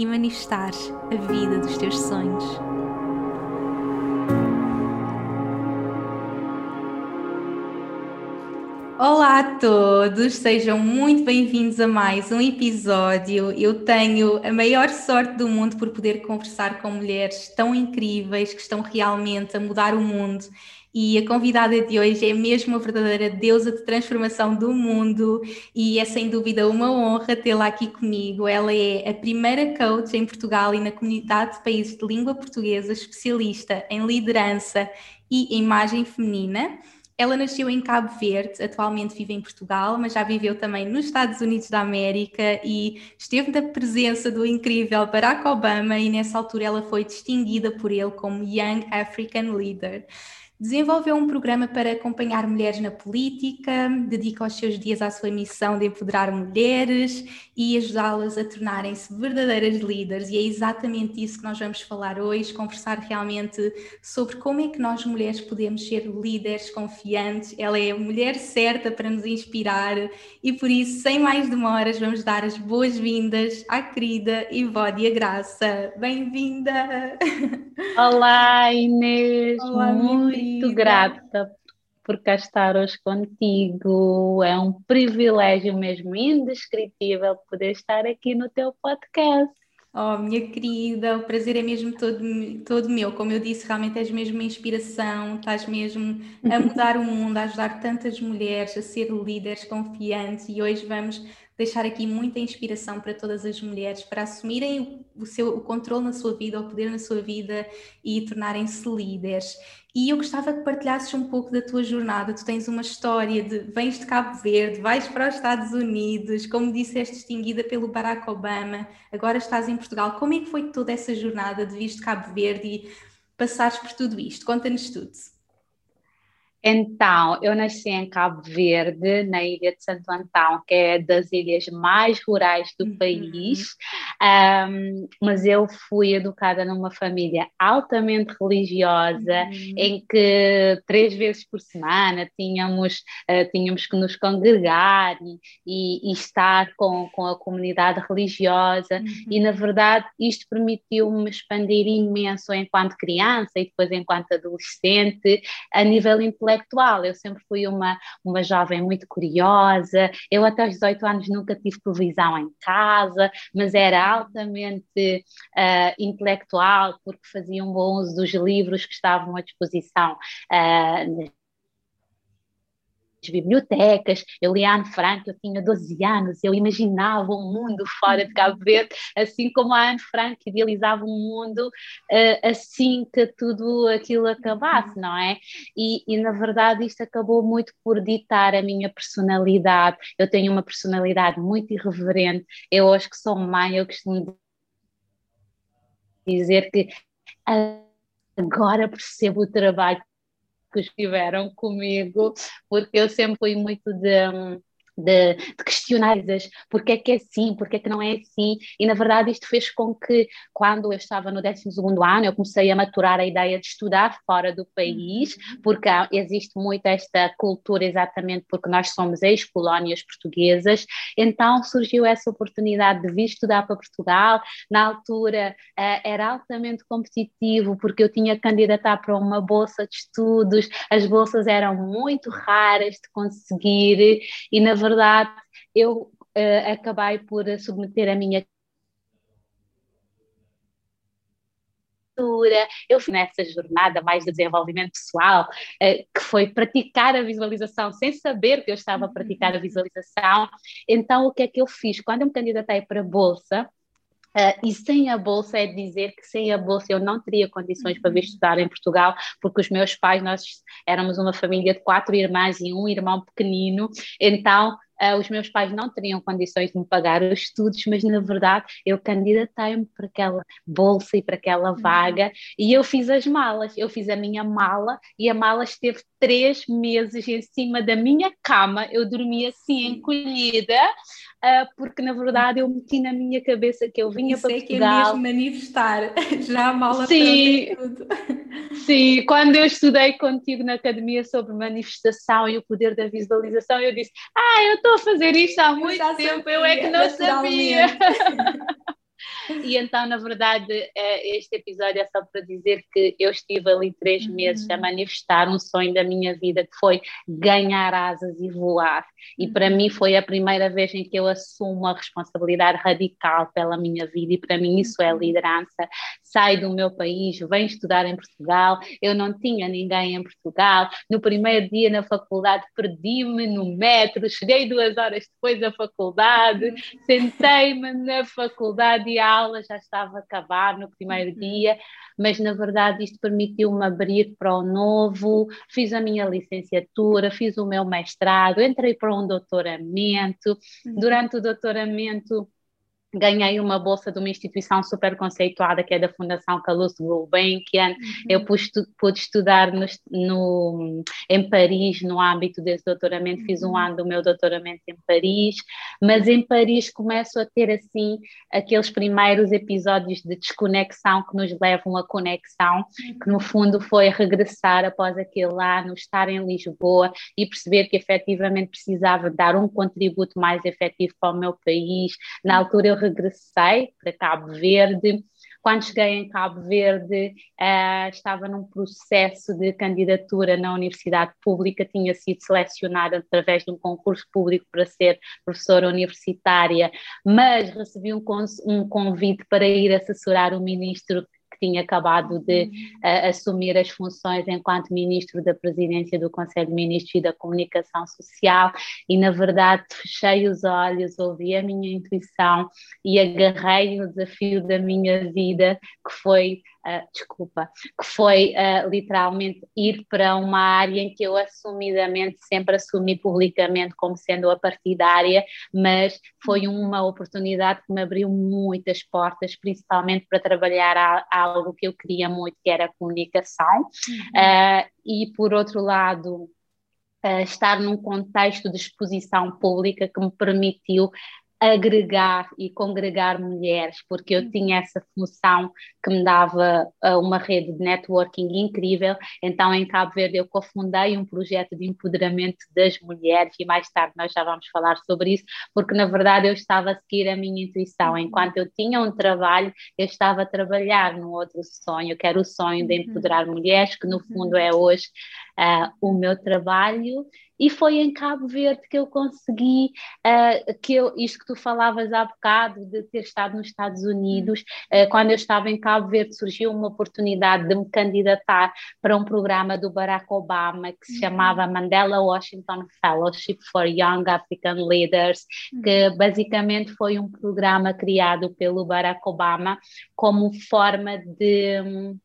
e manifestares a vida dos teus sonhos. Olá a todos, sejam muito bem-vindos a mais um episódio. Eu tenho a maior sorte do mundo por poder conversar com mulheres tão incríveis que estão realmente a mudar o mundo e a convidada de hoje é mesmo a verdadeira deusa de transformação do mundo e é sem dúvida uma honra tê-la aqui comigo. Ela é a primeira coach em Portugal e na comunidade de países de língua portuguesa especialista em liderança e imagem feminina. Ela nasceu em Cabo Verde, atualmente vive em Portugal, mas já viveu também nos Estados Unidos da América e esteve na presença do incrível Barack Obama e nessa altura ela foi distinguida por ele como Young African Leader. Desenvolveu um programa para acompanhar mulheres na política, dedica os seus dias à sua missão de empoderar mulheres e ajudá-las a tornarem-se verdadeiras líderes. E é exatamente isso que nós vamos falar hoje, conversar realmente sobre como é que nós mulheres podemos ser líderes confiantes. Ela é a mulher certa para nos inspirar e por isso, sem mais demoras, vamos dar as boas-vindas à querida Ivódia Graça. Bem-vinda! Olá, Inês! Olá, muito muito grata por cá estar hoje contigo. É um privilégio mesmo indescritível poder estar aqui no teu podcast. Oh, minha querida, o prazer é mesmo todo, todo meu. Como eu disse, realmente és mesmo uma inspiração, estás mesmo a mudar o mundo, a ajudar tantas mulheres a ser líderes confiantes e hoje vamos deixar aqui muita inspiração para todas as mulheres para assumirem o, seu, o controle na sua vida, o poder na sua vida e tornarem-se líderes. E eu gostava que partilhasses um pouco da tua jornada. Tu tens uma história de vens de Cabo Verde, vais para os Estados Unidos, como disseste, distinguida pelo Barack Obama, agora estás em Portugal. Como é que foi toda essa jornada de vir de Cabo Verde e passares por tudo isto? Conta-nos tudo. Então, eu nasci em Cabo Verde, na ilha de Santo Antão, que é das ilhas mais rurais do uhum. país, um, mas eu fui educada numa família altamente religiosa, uhum. em que três vezes por semana tínhamos, uh, tínhamos que nos congregar e, e, e, estar com, com a comunidade religiosa, uhum. e na verdade isto permitiu-me expandir imenso enquanto criança e depois enquanto adolescente, a nível intelectual intelectual. Eu sempre fui uma, uma jovem muito curiosa. Eu até aos 18 anos nunca tive televisão em casa, mas era altamente uh, intelectual porque fazia um bom uso dos livros que estavam à disposição uh, bibliotecas, eu lia Anne Frank, eu tinha 12 anos, eu imaginava um mundo fora de Cabo Verde, assim como a Anne Frank idealizava um mundo uh, assim que tudo aquilo acabasse, não é? E, e, na verdade isto acabou muito por ditar a minha personalidade, eu tenho uma personalidade muito irreverente, eu acho que sou mãe, eu costumo dizer que agora percebo o trabalho que estiveram comigo, porque eu sempre fui muito de hum, de, de questionar porque é que é assim, porque é que não é assim, e na verdade isto fez com que quando eu estava no 12 ano eu comecei a maturar a ideia de estudar fora do país, uhum. porque existe muito esta cultura exatamente porque nós somos ex-colónias portuguesas, então surgiu essa oportunidade de vir estudar para Portugal, na altura uh, era altamente competitivo porque eu tinha que candidatar para uma bolsa de estudos, as bolsas eram muito raras de conseguir. E na verdade verdade, eu uh, acabei por submeter a minha eu fui nessa jornada mais de desenvolvimento pessoal, uh, que foi praticar a visualização sem saber que eu estava a praticar a visualização. Então, o que é que eu fiz? Quando eu me candidatei para a Bolsa, Uh, e sem a bolsa é dizer que sem a bolsa eu não teria condições para vir estudar em Portugal, porque os meus pais, nós éramos uma família de quatro irmãs e um irmão pequenino, então uh, os meus pais não teriam condições de me pagar os estudos, mas na verdade eu candidatei-me para aquela bolsa e para aquela uhum. vaga e eu fiz as malas, eu fiz a minha mala e a mala esteve três meses em cima da minha cama, eu dormia assim encolhida, uh, porque na verdade eu meti na minha cabeça que eu vinha para Portugal. que é mesmo manifestar, já a mala sim, tudo. Sim, quando eu estudei contigo na academia sobre manifestação e o poder da visualização, eu disse, ah, eu estou a fazer isto há muito tempo, sabia, eu é que não sabia. E então, na verdade, é, este episódio é só para dizer que eu estive ali três uhum. meses a manifestar um sonho da minha vida, que foi ganhar asas e voar. E para mim uhum. foi a primeira vez em que eu assumo a responsabilidade radical pela minha vida, e para mim isso é uhum. liderança. Saio do meu país, venho estudar em Portugal, eu não tinha ninguém em Portugal. No primeiro dia na faculdade, perdi-me no metro, cheguei duas horas depois da faculdade, sentei-me na faculdade e a aula já estava a acabar no primeiro uhum. dia, mas na verdade isto permitiu-me abrir para o novo, fiz a minha licenciatura, fiz o meu mestrado, entrei para um doutoramento, uhum. durante o doutoramento ganhei uma bolsa de uma instituição super conceituada que é da Fundação Calouste Gulbenkian. Uhum. Eu pude, pude estudar no, no, em Paris no âmbito desse doutoramento, fiz um uhum. ano do meu doutoramento em Paris, mas em Paris começo a ter assim aqueles primeiros episódios de desconexão que nos levam à conexão, que no fundo foi regressar após aquele ano, estar em Lisboa e perceber que efetivamente precisava dar um contributo mais efetivo para o meu país. Na altura eu regressei para Cabo Verde. Quando cheguei em Cabo Verde, uh, estava num processo de candidatura na Universidade Pública, tinha sido selecionada através de um concurso público para ser professora universitária, mas recebi um, um convite para ir assessorar o ministro tinha acabado de uh, assumir as funções enquanto ministro da presidência do Conselho de Ministros e da Comunicação Social e na verdade fechei os olhos, ouvi a minha intuição e agarrei o desafio da minha vida que foi uh, desculpa, que foi uh, literalmente ir para uma área em que eu assumidamente sempre assumi publicamente como sendo a partidária, mas foi uma oportunidade que me abriu muitas portas, principalmente para trabalhar a, a algo que eu queria muito, que era a comunicação. Uhum. Uh, e por outro lado, Uh, estar num contexto de exposição pública que me permitiu agregar e congregar mulheres, porque eu tinha essa função que me dava uh, uma rede de networking incrível. Então, em Cabo Verde, eu cofundei um projeto de empoderamento das mulheres e mais tarde nós já vamos falar sobre isso, porque na verdade eu estava a seguir a minha intuição. Uhum. Enquanto eu tinha um trabalho, eu estava a trabalhar num outro sonho, que era o sonho de uhum. empoderar mulheres, que no uhum. fundo é hoje uh, o meu trabalho e foi em Cabo Verde que eu consegui, uh, que eu, isto que tu falavas há bocado, de ter estado nos Estados Unidos, uh, quando eu estava em Cabo Verde surgiu uma oportunidade de me candidatar para um programa do Barack Obama que se uhum. chamava Mandela Washington Fellowship for Young African Leaders, que uhum. basicamente foi um programa criado pelo Barack Obama como forma de hum,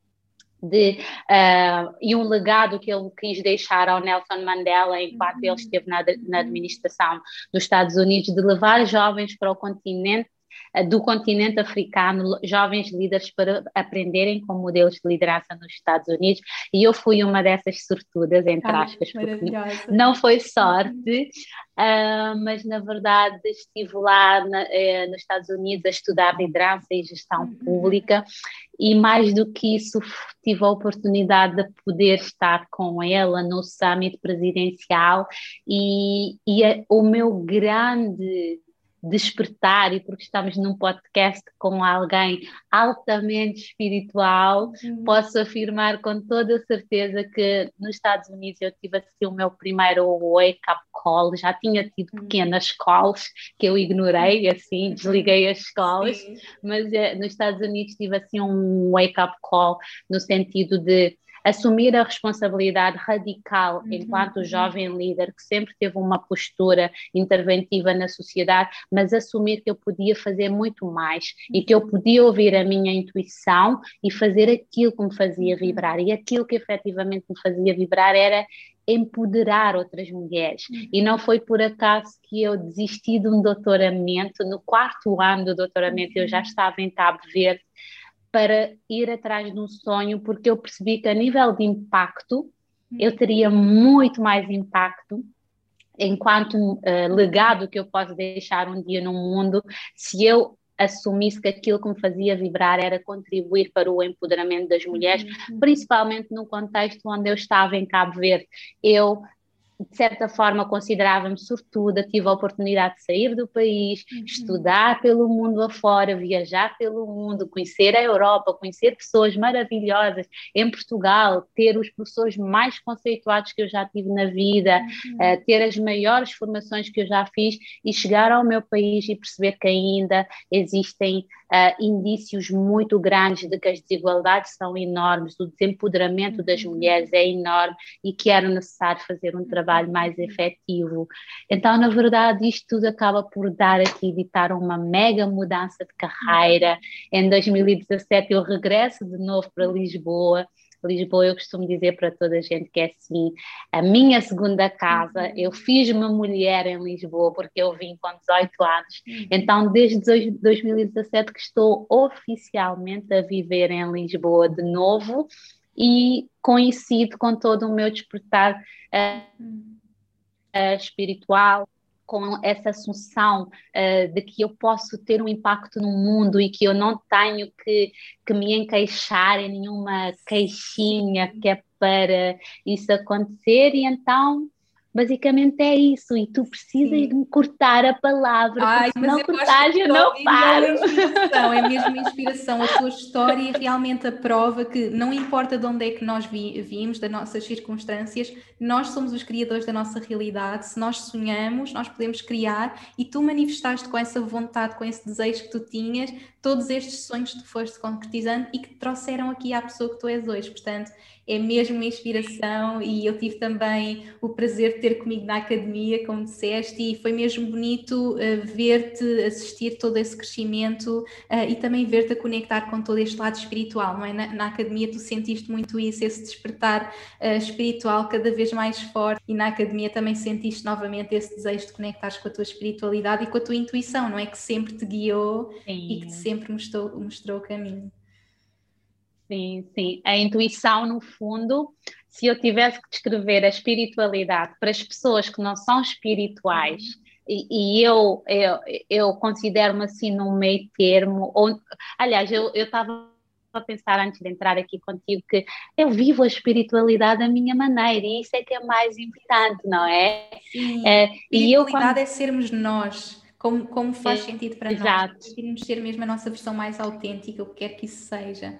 de, uh, e um legado que ele quis deixar ao Nelson Mandela enquanto ele esteve na, na administração dos Estados Unidos, de levar jovens para o continente do continente africano, jovens líderes para aprenderem com modelos de liderança nos Estados Unidos, e eu fui uma dessas sortudas, entre aspas, porque não foi sorte, uh, mas na verdade estive lá na, eh, nos Estados Unidos a estudar liderança e gestão uhum. pública, e mais do que isso, tive a oportunidade de poder estar com ela no summit presidencial, e, e a, o meu grande despertar e porque estamos num podcast com alguém altamente espiritual, uhum. posso afirmar com toda certeza que nos Estados Unidos eu tive assim o meu primeiro wake-up call, já tinha tido uhum. pequenas calls que eu ignorei, assim, desliguei as escolas, mas é, nos Estados Unidos tive assim um wake-up call no sentido de assumir a responsabilidade radical uhum. enquanto jovem líder, que sempre teve uma postura interventiva na sociedade, mas assumir que eu podia fazer muito mais e que eu uhum. podia ouvir a minha intuição e fazer aquilo que me fazia uhum. vibrar. E aquilo que efetivamente me fazia vibrar era empoderar outras mulheres. Uhum. E não foi por acaso que eu desisti de um doutoramento. No quarto ano do doutoramento, eu já uhum. estava em Cabo Verde para ir atrás de um sonho, porque eu percebi que a nível de impacto, eu uhum. teria muito mais impacto enquanto uh, legado que eu posso deixar um dia no mundo se eu assumisse que aquilo que me fazia vibrar era contribuir para o empoderamento das mulheres, uhum. principalmente no contexto onde eu estava em Cabo Verde. Eu de certa forma considerava-me sortuda, tive a oportunidade de sair do país, uhum. estudar pelo mundo afora, viajar pelo mundo, conhecer a Europa, conhecer pessoas maravilhosas em Portugal, ter os professores mais conceituados que eu já tive na vida, uhum. uh, ter as maiores formações que eu já fiz e chegar ao meu país e perceber que ainda existem uh, indícios muito grandes de que as desigualdades são enormes, o desempoderamento das uhum. mulheres é enorme e que era necessário fazer um trabalho mais efetivo. Então, na verdade, isto tudo acaba por dar aqui, ditar uma mega mudança de carreira. Em 2017 eu regresso de novo para Lisboa Lisboa, eu costumo dizer para toda a gente que é assim, a minha segunda casa, uhum. eu fiz uma mulher em Lisboa porque eu vim com 18 anos, uhum. então desde 2017 que estou oficialmente a viver em Lisboa de novo e coincido com todo o meu despertar uh, uh, espiritual, com essa assunção uh, de que eu posso ter um impacto no mundo e que eu não tenho que, que me encaixar em nenhuma caixinha que é para isso acontecer, e então Basicamente é isso, e tu precisas Sim. de me cortar a palavra, Ai, porque se não cortares eu não paro. É, é mesmo inspiração, a tua história realmente a prova que não importa de onde é que nós vi, vimos, das nossas circunstâncias, nós somos os criadores da nossa realidade, se nós sonhamos, nós podemos criar, e tu manifestaste com essa vontade, com esse desejo que tu tinhas, todos estes sonhos que tu foste concretizando e que te trouxeram aqui à pessoa que tu és hoje, portanto é mesmo uma inspiração e eu tive também o prazer de ter comigo na academia, como disseste, e foi mesmo bonito uh, ver-te assistir todo esse crescimento uh, e também ver-te a conectar com todo este lado espiritual, não é? Na, na academia tu sentiste muito isso, esse despertar uh, espiritual cada vez mais forte e na academia também sentiste novamente esse desejo de conectares com a tua espiritualidade e com a tua intuição, não é? Que sempre te guiou Sim. e que te sempre mostrou, mostrou o caminho. Sim, sim. A intuição, no fundo, se eu tivesse que descrever a espiritualidade para as pessoas que não são espirituais, e, e eu, eu, eu considero-me assim num meio termo, ou, aliás, eu estava a pensar antes de entrar aqui contigo que eu vivo a espiritualidade da minha maneira e isso é que é mais importante, não é? Sim, é, e eu quando... é sermos nós. Como, como faz é, sentido para exato. nós, permitirmos ser mesmo a nossa versão mais autêntica, o que quer que isso seja.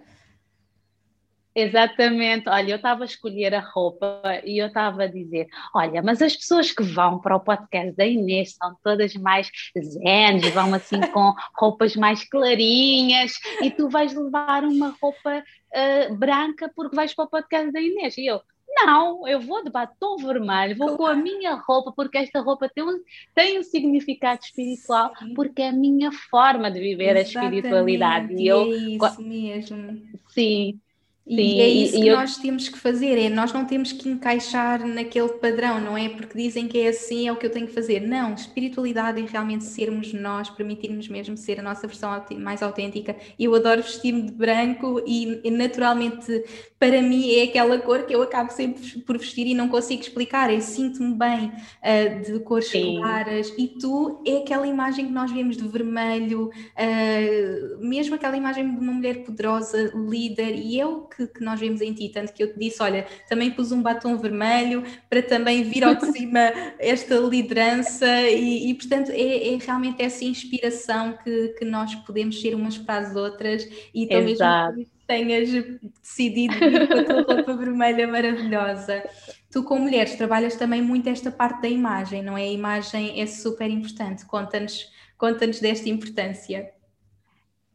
Exatamente, olha, eu estava a escolher a roupa e eu estava a dizer: olha, mas as pessoas que vão para o podcast da Inês são todas mais zen, vão assim com roupas mais clarinhas e tu vais levar uma roupa uh, branca porque vais para o podcast da Inês. E eu, não, eu vou de batom vermelho, vou com a minha roupa, porque esta roupa tem um, tem um significado espiritual, Sim. porque é a minha forma de viver Exatamente. a espiritualidade. E eu, é isso mesmo. Sim, Sim, e é isso que eu... nós temos que fazer, é nós não temos que encaixar naquele padrão, não é porque dizem que é assim, é o que eu tenho que fazer. Não, espiritualidade é realmente sermos nós, permitirmos mesmo ser a nossa versão mais autêntica. Eu adoro vestir-me de branco e naturalmente para mim é aquela cor que eu acabo sempre por vestir e não consigo explicar. Eu sinto-me bem uh, de cores Sim. claras e tu é aquela imagem que nós vemos de vermelho, uh, mesmo aquela imagem de uma mulher poderosa, líder, e é o que, que, nós vemos em ti. Tanto que eu te disse: olha, também pus um batom vermelho para também vir ao de cima esta liderança, e, e portanto é, é, realmente essa inspiração que, que nós podemos ser umas para as outras e mesmo tenhas decidido ir com a tua roupa vermelha maravilhosa. Tu, com mulheres, trabalhas também muito esta parte da imagem, não é? A imagem é super importante. Conta-nos conta desta importância.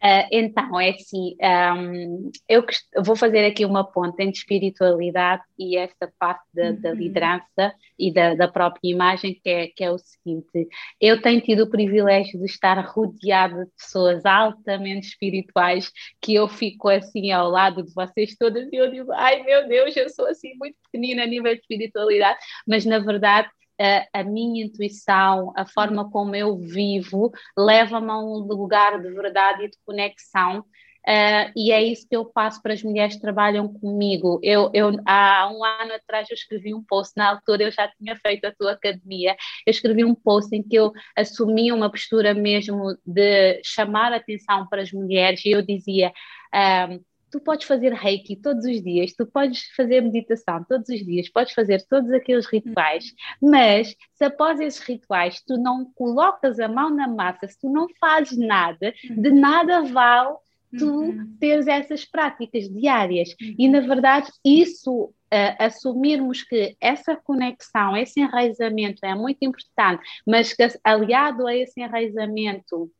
Uh, então, é assim, um, eu vou fazer aqui uma ponte entre espiritualidade e esta parte da, da uhum. liderança e da, da, própria imagem, que é, que é o seguinte: eu tenho tido o privilégio de estar rodeada de pessoas altamente espirituais, que eu fico assim ao lado de vocês todas e eu digo, ai meu Deus, eu sou assim muito pequenina a nível de espiritualidade, mas na verdade a, a, minha intuição, a forma como eu vivo, leva-me a um lugar de verdade e de conexão. Uh, e é isso que eu passo para as mulheres que trabalham comigo. Eu, eu, há um ano atrás eu escrevi um post, na altura eu já tinha feito a tua academia, eu escrevi um post em que eu assumi uma postura mesmo de chamar atenção para as mulheres e eu dizia. Uh, tu podes fazer reiki todos os dias, tu podes fazer meditação todos os dias, podes fazer todos aqueles rituais, mas se após esses rituais tu não colocas a mão na massa, se tu não fazes nada, de nada vale tu uhum. teres essas práticas diárias. E na verdade, isso Uh, assumirmos que essa conexão, esse enraizamento é muito importante, mas que aliado a esse enraizamento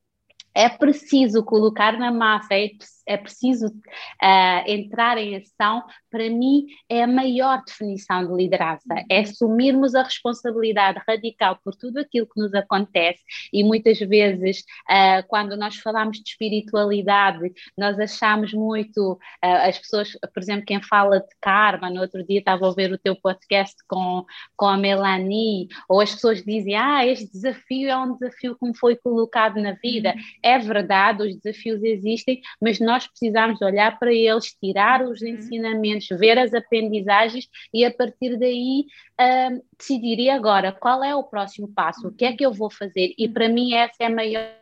é preciso colocar na massa, é, é preciso uh, entrar em ação, para mim é a maior definição de liderança, é assumirmos a responsabilidade radical por tudo aquilo que nos acontece e muitas vezes uh, quando nós falamos de espiritualidade, nós achamos muito, uh, as pessoas, por exemplo, quem fala de karma, no outro dia estava a ver o teu podcast com, com a Melanie, ou as pessoas dizem, ah, este desafio é um desafio que me foi colocado na vida, uhum. é verdade, os desafios existem, mas nós precisamos olhar para eles, tirar os uhum. ensinamentos, ver as aprendizagens e a partir daí uh, decidir e agora qual é o próximo passo, o que é que eu vou fazer? E para mim essa é a maior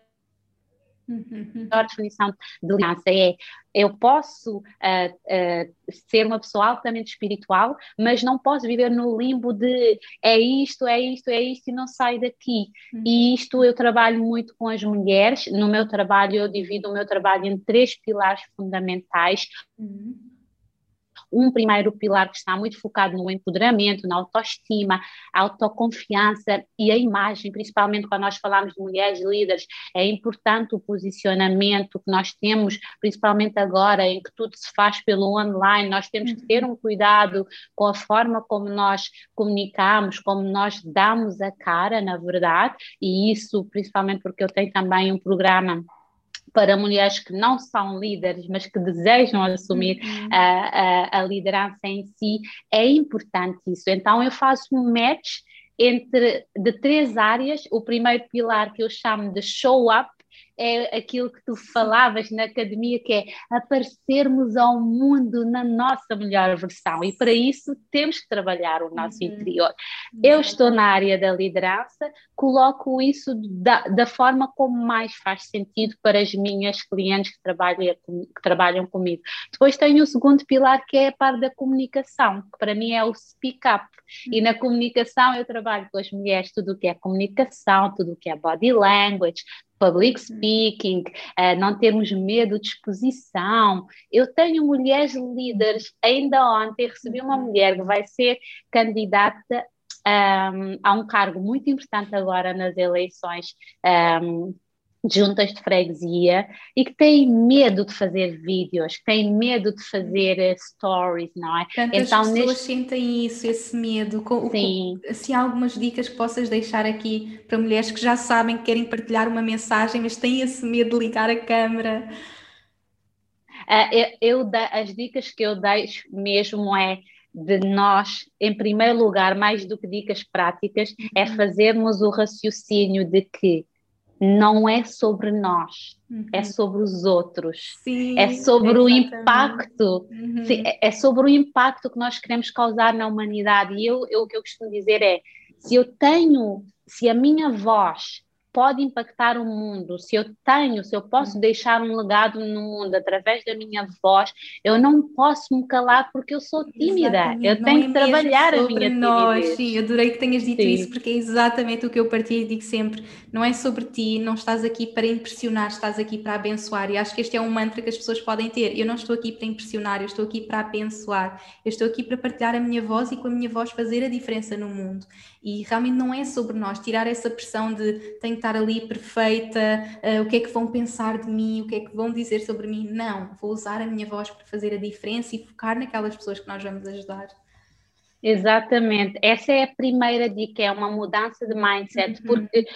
a definição de liderança é eu posso uh, uh, ser uma pessoa altamente espiritual, mas não posso viver no limbo de é isto, é isto, é isto e não saio daqui. Uhum. E isto eu trabalho muito com as mulheres. No meu trabalho, eu divido o meu trabalho em três pilares fundamentais. Uhum um primeiro pilar que está muito focado no empoderamento, na autoestima, autoconfiança e a imagem, principalmente quando nós falamos de mulheres líderes, é importante o posicionamento que nós temos, principalmente agora em que tudo se faz pelo online, nós temos que ter um cuidado com a forma como nós comunicamos, como nós damos a cara, na verdade, e isso principalmente porque eu tenho também um programa para mulheres que não são líderes, mas que desejam assumir uhum. a, a, a, liderança em si, é importante isso. Então, eu faço um match entre de três áreas. O primeiro pilar que eu chamo de show up, é aquilo que tu falavas na academia, que é aparecermos ao mundo na nossa melhor versão. E para isso temos que trabalhar o nosso uhum. interior. Eu estou na área da liderança, coloco isso da, da forma como mais faz sentido para as minhas clientes que trabalham, que trabalham comigo. Depois tenho o segundo pilar, que é a parte da comunicação, que para mim é o speak up. E na comunicação eu trabalho com as mulheres tudo o que é comunicação, tudo o que é body language, public speaking, uh, não termos medo de exposição. Eu tenho mulheres líderes, ainda ontem recebi uma mulher que vai ser candidata um, a um cargo muito importante agora nas eleições um, juntas de freguesia e que têm medo de fazer vídeos, que têm medo de fazer uh, stories, não é? Tantas então, pessoas neste... sentem isso, esse medo. Com, Sim. Com, assim, algumas dicas que possas deixar aqui para mulheres que já sabem que querem partilhar uma mensagem, mas têm esse medo de ligar a câmera. Uh, eu, eu, as dicas que eu deixo mesmo é de nós, em primeiro lugar, mais do que dicas práticas, é uhum. fazermos o raciocínio de que não é sobre nós, é uhum. é sobre os outros, Sim, é sobre exatamente. o impacto, uhum. É, é sobre o impacto que nós queremos causar na humanidade. E eu, eu, o que eu costumo dizer é: se eu tenho, se a minha voz pode impactar o mundo, se eu tenho, se eu posso uhum. deixar um legado no mundo através da minha voz, eu não posso me calar porque eu sou tímida. Exatamente. Eu tenho é que trabalhar a minha nós. timidez. Sim, adorei que tenhas dito Sim. isso porque é exatamente o que eu partilho e digo sempre. Não é sobre ti, não estás aqui para impressionar, estás aqui para abençoar. E acho que este é um mantra que as pessoas podem ter. Eu não estou aqui para impressionar, eu estou aqui para abençoar. Eu estou aqui para partilhar a minha voz e com a minha voz fazer a diferença no mundo. E realmente não é sobre nós tirar essa pressão de tenho que estar ali perfeita, uh, o que é que vão pensar de mim, o que é que vão dizer sobre mim. Não, vou usar a minha voz para fazer a diferença e focar naquelas pessoas que nós vamos ajudar. Exatamente, essa é a primeira dica, é uma mudança de mindset, uhum. porque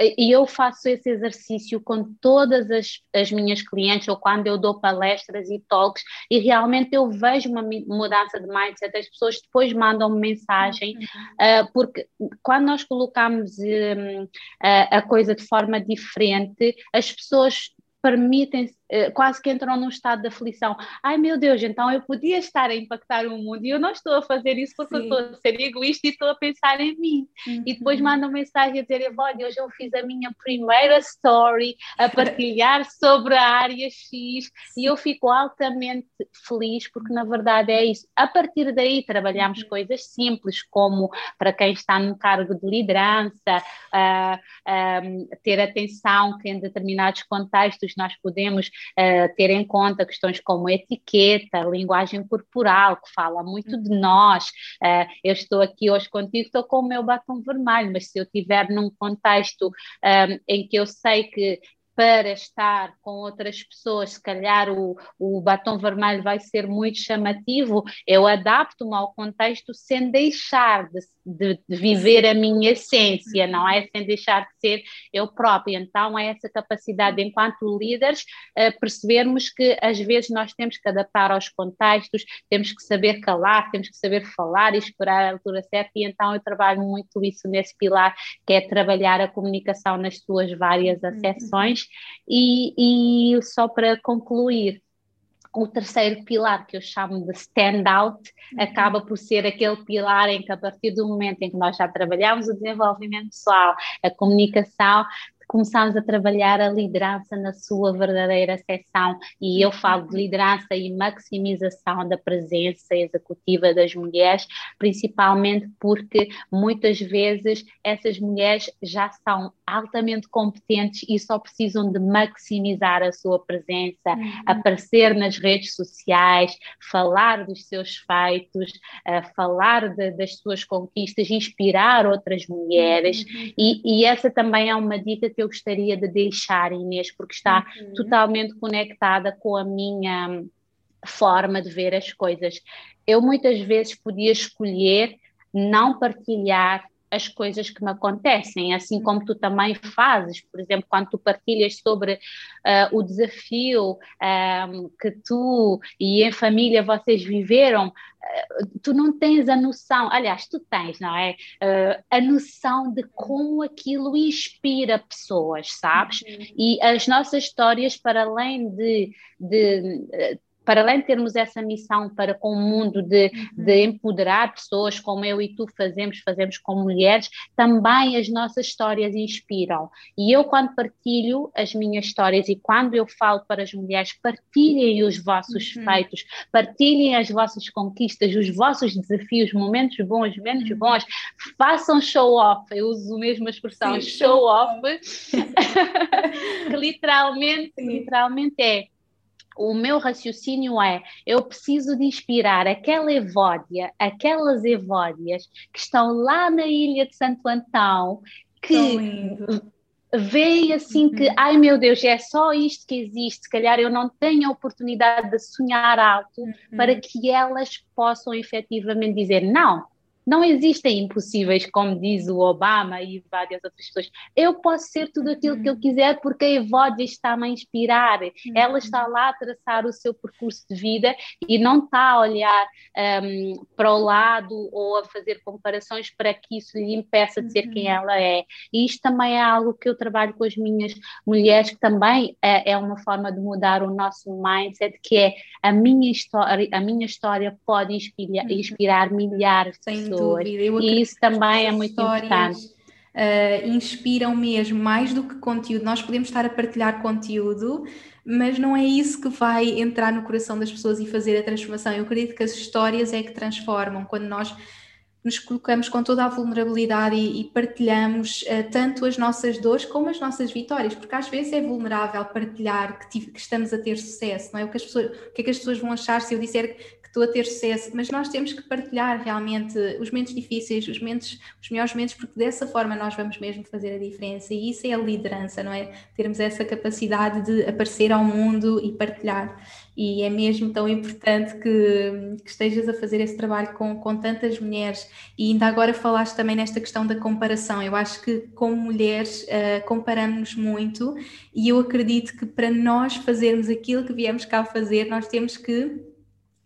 e eu faço esse exercício com todas as, as minhas clientes ou quando eu dou palestras e talks e realmente eu vejo uma mudança de mindset, as pessoas depois mandam -me mensagem, uhum. uh, porque quando nós colocamos um, a, a coisa de forma diferente, as pessoas permitem eh, quase que entram num estado de aflição. Ai meu Deus, então eu podia estar a impactar o mundo e eu não estou a fazer isso porque Sim. eu estou a ser egoísta e estou a pensar em mim. Uhum. E depois mandam mensagem a dizer: olha, hoje eu fiz a minha primeira story a partilhar sobre a área X Sim. e eu fico altamente feliz porque na verdade é isso. A partir daí trabalhamos uhum. coisas simples como para quem está num cargo de liderança, uh, uh, ter atenção que em determinados contextos nós podemos uh, ter em conta questões como etiqueta, linguagem corporal, que fala muito de nós. Uh, eu estou aqui hoje contigo, estou com o meu batom vermelho, mas se eu estiver num contexto um, eh, em que eu sei que para estar com outras pessoas, se calhar o, o batom vermelho vai ser muito chamativo, eu adapto-me ao contexto sem deixar de, de, de, viver a minha essência, não é? Sem deixar de ser eu própria. Então, é essa capacidade, enquanto líderes, percebermos que às vezes nós temos que adaptar aos contextos, temos que saber calar, temos que saber falar e esperar a altura certa, e então eu trabalho muito isso nesse pilar, que é trabalhar a comunicação nas suas várias uhum. acessões e, e só para concluir, o terceiro pilar, que eu chamo de stand-out, uhum. acaba por ser aquele pilar em que, a partir do momento em que nós já trabalhamos o desenvolvimento pessoal, a comunicação, começámos a trabalhar a liderança na sua verdadeira seção e eu falo de liderança e maximização da presença executiva das mulheres, principalmente porque muitas vezes essas mulheres já são altamente competentes e só precisam de maximizar a sua presença, uhum. aparecer nas redes sociais, falar dos seus feitos, uh, falar de, das suas conquistas, inspirar outras mulheres uhum. e, e essa também é uma dica que eu gostaria de deixar, Inês, porque está uhum. totalmente conectada com a minha forma de ver as coisas. Eu muitas vezes podia escolher não partilhar as coisas que me acontecem, assim como tu também fazes, por exemplo, quando tu partilhas sobre uh, o desafio um, ehm, que tu e em família vocês viveram, uh, tu não tens a noção, aliás, tu tens, não é? Uh, a noção de como aquilo inspira pessoas, sabes? Uhum. E as nossas histórias, para além de, de para além de termos essa missão para com o mundo de, uhum. de empoderar pessoas como eu e tu fazemos, fazemos com mulheres, também as nossas histórias inspiram. E eu, quando partilho as minhas histórias e quando eu falo para as mulheres, partilhem os vossos uhum. feitos, partilhem as vossas conquistas, os vossos desafios, momentos bons, menos uhum. bons, façam show off. Eu uso a mesma expressão, Sim. show off, que literalmente, Sim. literalmente é o meu raciocínio é: eu preciso de inspirar aquela Evódia, aquelas Evódias que estão lá na ilha de Santo Antão, que veem assim uhum. que, ai meu Deus, é só isto que existe, se calhar eu não tenho a oportunidade de sonhar alto uhum. para que elas possam efetivamente dizer: não, não existem impossíveis, como diz o Obama e várias outras pessoas. Eu posso ser tudo aquilo que eu uhum. quiser porque a Evodia está-me a inspirar. Ela está uhum. lá a traçar o seu percurso de vida e não está a olhar um, para o lado ou a fazer comparações para que isso lhe impeça de ser quem uhum. ela é. E isto também é algo que eu trabalho com as minhas mulheres, que também é, é uma forma de mudar o nosso mindset, que é a minha história, a minha história pode inspirar, inspirar milhares de pessoas pessoas. E isso também é muito importante. Uh, inspiram mesmo mais do que conteúdo. Nós podemos estar a partilhar conteúdo, mas não é isso que vai entrar no coração das pessoas e fazer a transformação. Eu acredito que as histórias é que transformam. Quando nós nos colocamos com toda a vulnerabilidade e, e partilhamos uh, tanto as nossas dores como as nossas vitórias, porque às vezes é vulnerável partilhar que, que estamos a ter sucesso, não é? O que, as pessoas, o que é que as pessoas vão achar se eu disser estou a ter sucesso, mas nós temos que partilhar realmente os momentos difíceis, os momentos, os melhores momentos, porque dessa forma nós vamos mesmo fazer a diferença e isso é a liderança, não é? Termos essa capacidade de aparecer ao mundo e partilhar. E é mesmo tão importante que, que estejas a fazer esse trabalho com, com tantas mulheres. E ainda agora falaste também nesta questão da comparação. Eu acho que, como mulheres, uh, comparamos-nos muito, e eu acredito que para nós fazermos aquilo que viemos cá fazer, nós temos que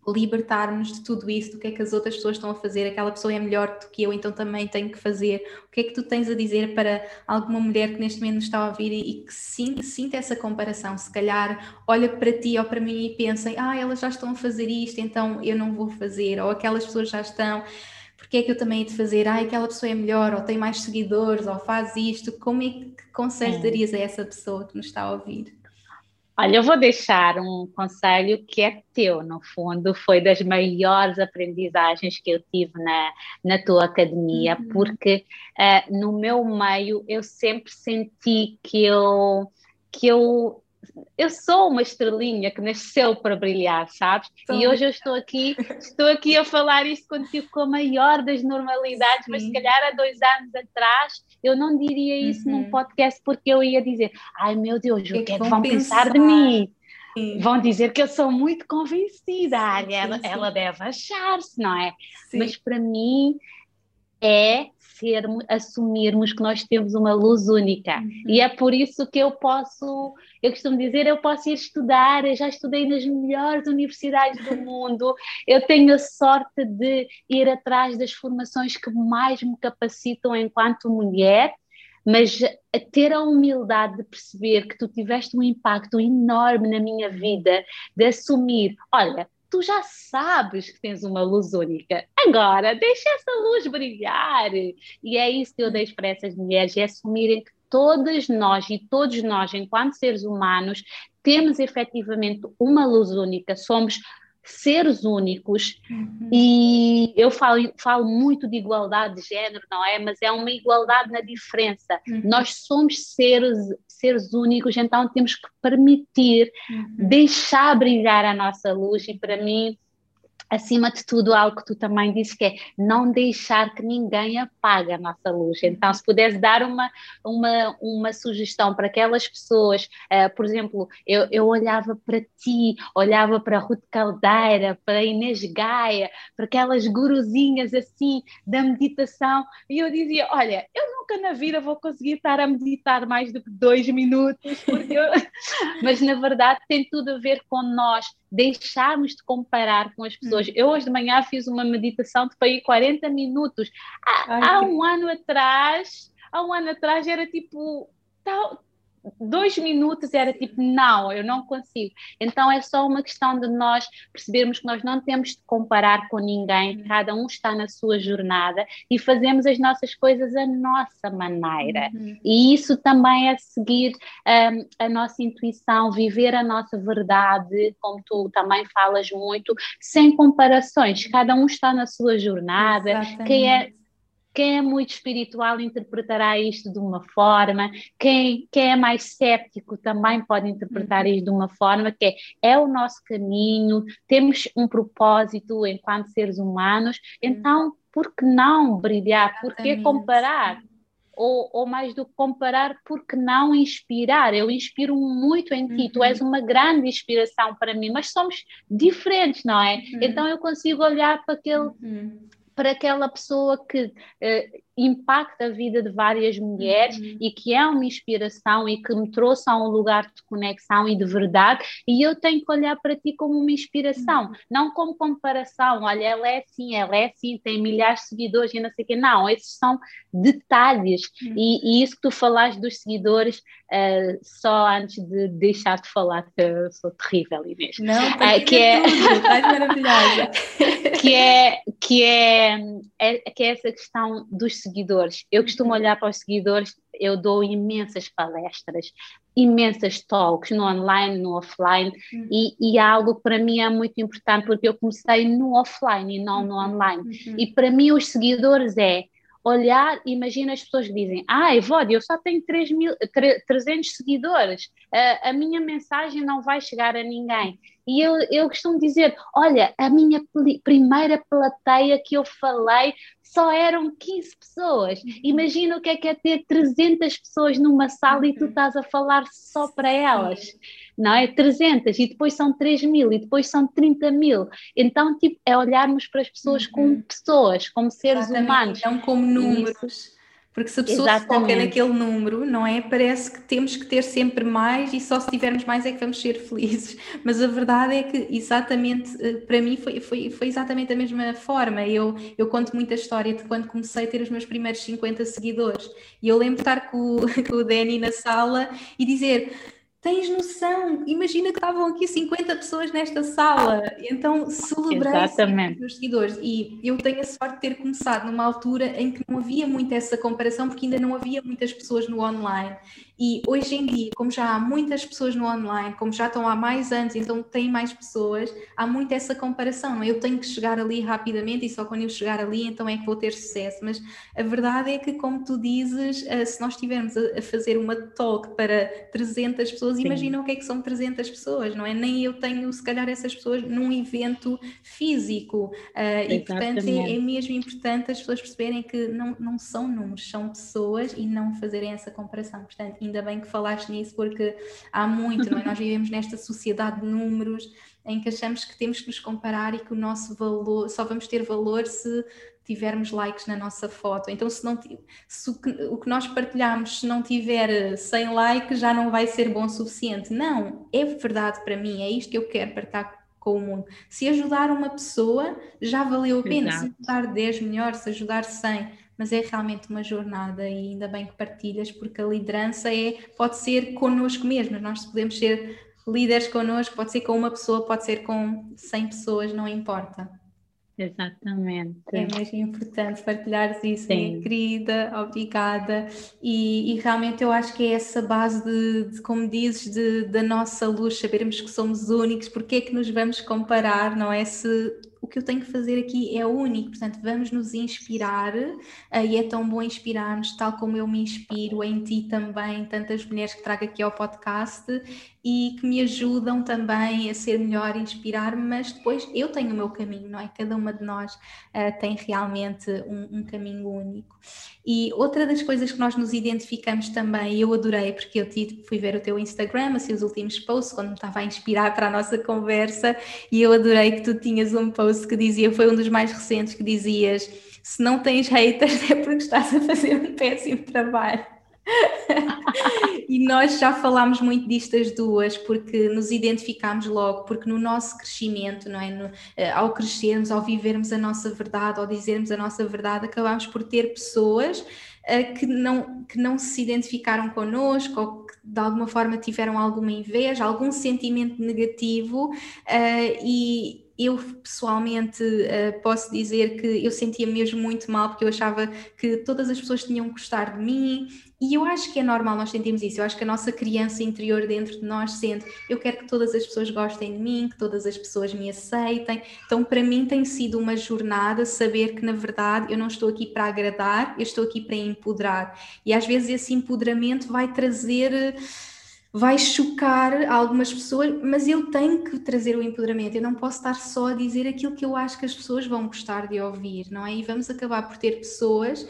libertar-nos de tudo isso, do que é que as outras pessoas estão a fazer, aquela pessoa é melhor do que eu, então também tenho que fazer. O que é que tu tens a dizer para alguma mulher que neste momento nos está a ouvir e, que sinta, essa comparação? Se calhar olha para ti ou para mim e pensa, ah, elas já estão a fazer isto, então eu não vou fazer, ou aquelas pessoas já estão. Porque é que eu também hei de fazer? Ah, aquela pessoa é melhor, ou tem mais seguidores, ou faz isto. Como é que conselho darias a essa pessoa que nos está a ouvir? Olha, eu vou deixar um conselho que é teu, no fundo, foi das maiores aprendizagens que eu tive na, na tua academia, uhum. porque uh, no meu meio eu sempre senti que eu, que eu eu sou uma estrelinha que nasceu para brilhar, sabes? E hoje eu estou aqui, estou aqui a falar isto contigo com a maior das normalidades, Sim. mas se calhar há dois anos atrás eu não diria isso uhum. num podcast porque eu ia dizer, ai meu Deus, o que é que vão pensar de mim? Sim. Vão dizer que eu sou muito convencida, sim, ela, sim, ela deve achar-se, não é? Mas para mim é sermos, assumirmos que nós temos uma luz única. Uhum. E é por isso que eu posso, eu costumo dizer, eu posso ir estudar, eu já estudei nas melhores universidades do mundo, eu tenho a sorte de ir atrás das formações que mais me capacitam enquanto mulher, mas ter a humildade de perceber que tu tiveste um impacto enorme na minha vida, de assumir, olha, tu já sabes que tens uma luz única. Agora, deixa essa luz brilhar. E é isso que eu deixo para essas mulheres, é assumirem que todas nós e todos nós, enquanto seres humanos, temos efetivamente uma luz única, somos seres únicos uhum. e eu falo, falo muito de igualdade de género, não é? Mas é uma igualdade na diferença. Uhum. Nós somos seres, seres únicos, então temos que permitir, uhum. deixar brilhar a nossa luz e para mim acima de tudo, algo que tu também disse que é não deixar que ninguém apague a nossa luz. Então, se pudesse dar uma, uma, uma sugestão para aquelas pessoas, uh, por exemplo, eu, eu olhava para ti, olhava para Ruth Caldeira, para Inês Gaia, para aquelas guruzinhas assim da meditação, e eu dizia: Olha, eu nunca na vida vou conseguir estar a meditar mais do que dois minutos, eu... mas na verdade tem tudo a ver com nós deixarmos de comparar com as pessoas. Hum. Eu hoje de manhã fiz uma meditação de para ir 40 minutos. Há, Ai, há um que... ano atrás, há um ano atrás era tipo, tal, dois minutos era tipo, não, eu não consigo. Então é só uma questão de nós percebermos que nós não temos de comparar com ninguém, cada um está na sua jornada e fazemos as nossas coisas à nossa maneira. Uhum. E isso também é seguir um, a nossa intuição, viver a nossa verdade, como tu também falas muito, sem comparações. Cada um está na sua jornada, Exatamente. quem é quem é muito espiritual interpretará isto de uma forma, quem, quem é mais céptico também pode interpretar uhum. isto de uma forma, que é, é o nosso caminho, temos um propósito enquanto seres humanos, uhum. então por que não brilhar? Por que comparar? Ou, ou, mais do que comparar, por que não inspirar? Eu inspiro muito em ti, uhum. tu és uma grande inspiração para mim, mas somos diferentes, não é? Uhum. Então eu consigo olhar para aquele, uhum para aquela pessoa que uh, impacta a vida de várias mulheres uhum. e que é uma inspiração e que me trouxe a um lugar de conexão e de verdade e eu tenho que olhar para ti como uma inspiração, uhum. não como comparação, olha, ela é assim, ela é assim, tem milhares de seguidores e não sei o quê, não, esses são detalhes uhum. e, e, isso que tu falaste dos seguidores uh, só antes de deixar de falar que eu sou terrível Inês não, uh, que é maravilhosa que é que é, é que é essa questão dos seguidores. Eu costumo uhum. olhar para os seguidores, eu dou imensas palestras, imensas talks no online, no offline, uhum. e, e algo que para mim é muito importante, porque eu comecei no offline e não no uhum. online. Uhum. E para mim os seguidores é olhar, imagina as pessoas que dizem, ah, Evódio, eu só tenho 3 mil, 300 seguidores, a, a minha mensagem não vai chegar a ninguém. E eu, eu costumo dizer, olha, a minha primeira plateia que eu falei só eram 15 pessoas. Uhum. Imagina o que é que é ter 300 pessoas numa sala e tu uhum. estás a falar só para elas não é? 300 e depois são 3 mil e depois são 30 mil. Então, tipo, é olharmos para as pessoas uhum. como pessoas, como seres Exatamente. humanos. Não como números. Porque se a pessoa Exatamente. se foca naquele número, não é? Parece que temos que ter sempre mais e só se tivermos mais é que vamos ser felizes. Mas a verdade é que exatamente, eh, para mim foi, foi, foi exatamente a mesma forma. Eu, eu conto muita história de quando comecei a ter os meus primeiros 50 seguidores. E eu lembro de estar com, com o Danny na sala e dizer tens noção? Imagina que estavam aqui 50 pessoas nesta sala. Então celebrei os seguidores. E eu tenho a sorte de ter começado numa altura em que não havia muito essa comparação, porque ainda não havia muitas pessoas no online. E hoje em dia, como já há muitas pessoas no online, como já estão há mais anos, então tem mais pessoas, há muito essa comparação. Eu tenho que chegar ali rapidamente e só quando eu chegar ali então é que vou ter sucesso. Mas a verdade é que, como tu dizes, eh, se nós estivermos a fazer uma talk para 300 pessoas, Sim. imagina o que é que são 300 pessoas, não é? Nem eu tenho, se calhar, essas pessoas num evento físico. Uh, e, portanto, é, é, mesmo importante as pessoas perceberem que não, não são números, são pessoas e não fazerem essa comparação. Portanto, ainda bem que falaste nisso, porque há muito, não é? Nós vivemos nesta sociedade de números em que achamos que temos que nos comparar e que o nosso valor, só vamos ter valor se tivermos likes na nossa foto. Então, se, não, se o, que, o que nós partilhamos, se não tiver 100 likes, já não vai ser bom o suficiente. Não, é verdade para mim, é isto que eu quero partilhar com o mundo. Se ajudar uma pessoa, já valeu a pena. Se ajudar 10 melhor, se ajudar 100 mas é realmente uma jornada e ainda bem que partilhas, porque a liderança é, pode ser connosco mesmo, nós podemos ser líderes connosco, pode ser com uma pessoa, pode ser com 100 pessoas, não importa. Exatamente. É mesmo importante partilhares isso, minha querida, obrigada. E, e, realmente eu acho que é essa base de, de como dizes, de, da nossa luz, sabermos que somos únicos, porque é que nos vamos comparar, não é? Se o que eu tenho que fazer aqui é único, portanto, vamos nos inspirar uh, e é tão bom inspirar-nos, tal como eu me inspiro em ti também, tantas mulheres que trago aqui ao podcast e que me ajudam também a ser melhor, inspirar-me, mas depois eu tenho o meu caminho, não é? Cada uma de nós uh, tem realmente um, um, caminho único. E outra das coisas que nós nos identificamos também, eu adorei, porque eu fui ver o teu Instagram, assim, os últimos posts, quando me estava a inspirar para a nossa conversa, e eu adorei que tu tinhas um post que dizia, foi um dos mais recentes, que dizias: se não tens haters é porque estás a fazer um péssimo trabalho. e nós já falámos muito disto as duas, porque nos identificámos logo, porque no nosso crescimento, não é? No, eh, ao crescermos, ao vivermos a nossa verdade, ao dizermos a nossa verdade, acabámos por ter pessoas uh, que, não, que não se identificaram connosco ou que de alguma forma tiveram alguma inveja, algum sentimento negativo uh, e, eu pessoalmente uh, posso dizer que eu sentia mesmo muito mal porque eu achava que todas as pessoas tinham que gostar de mim e eu acho que é normal nós sentirmos isso. Eu acho que a nossa criança interior dentro de nós sente eu quero que todas as pessoas gostem de mim, que todas as pessoas me aceitem. Então, para mim, tem sido uma jornada saber que, na verdade, eu não estou aqui para agradar, eu estou aqui para empoderar. E às vezes esse empoderamento vai trazer vai chocar algumas pessoas, mas eu tenho que trazer o empoderamento. Eu não posso estar só a dizer aquilo que eu acho que as pessoas vão gostar de ouvir, não é? E vamos acabar por ter pessoas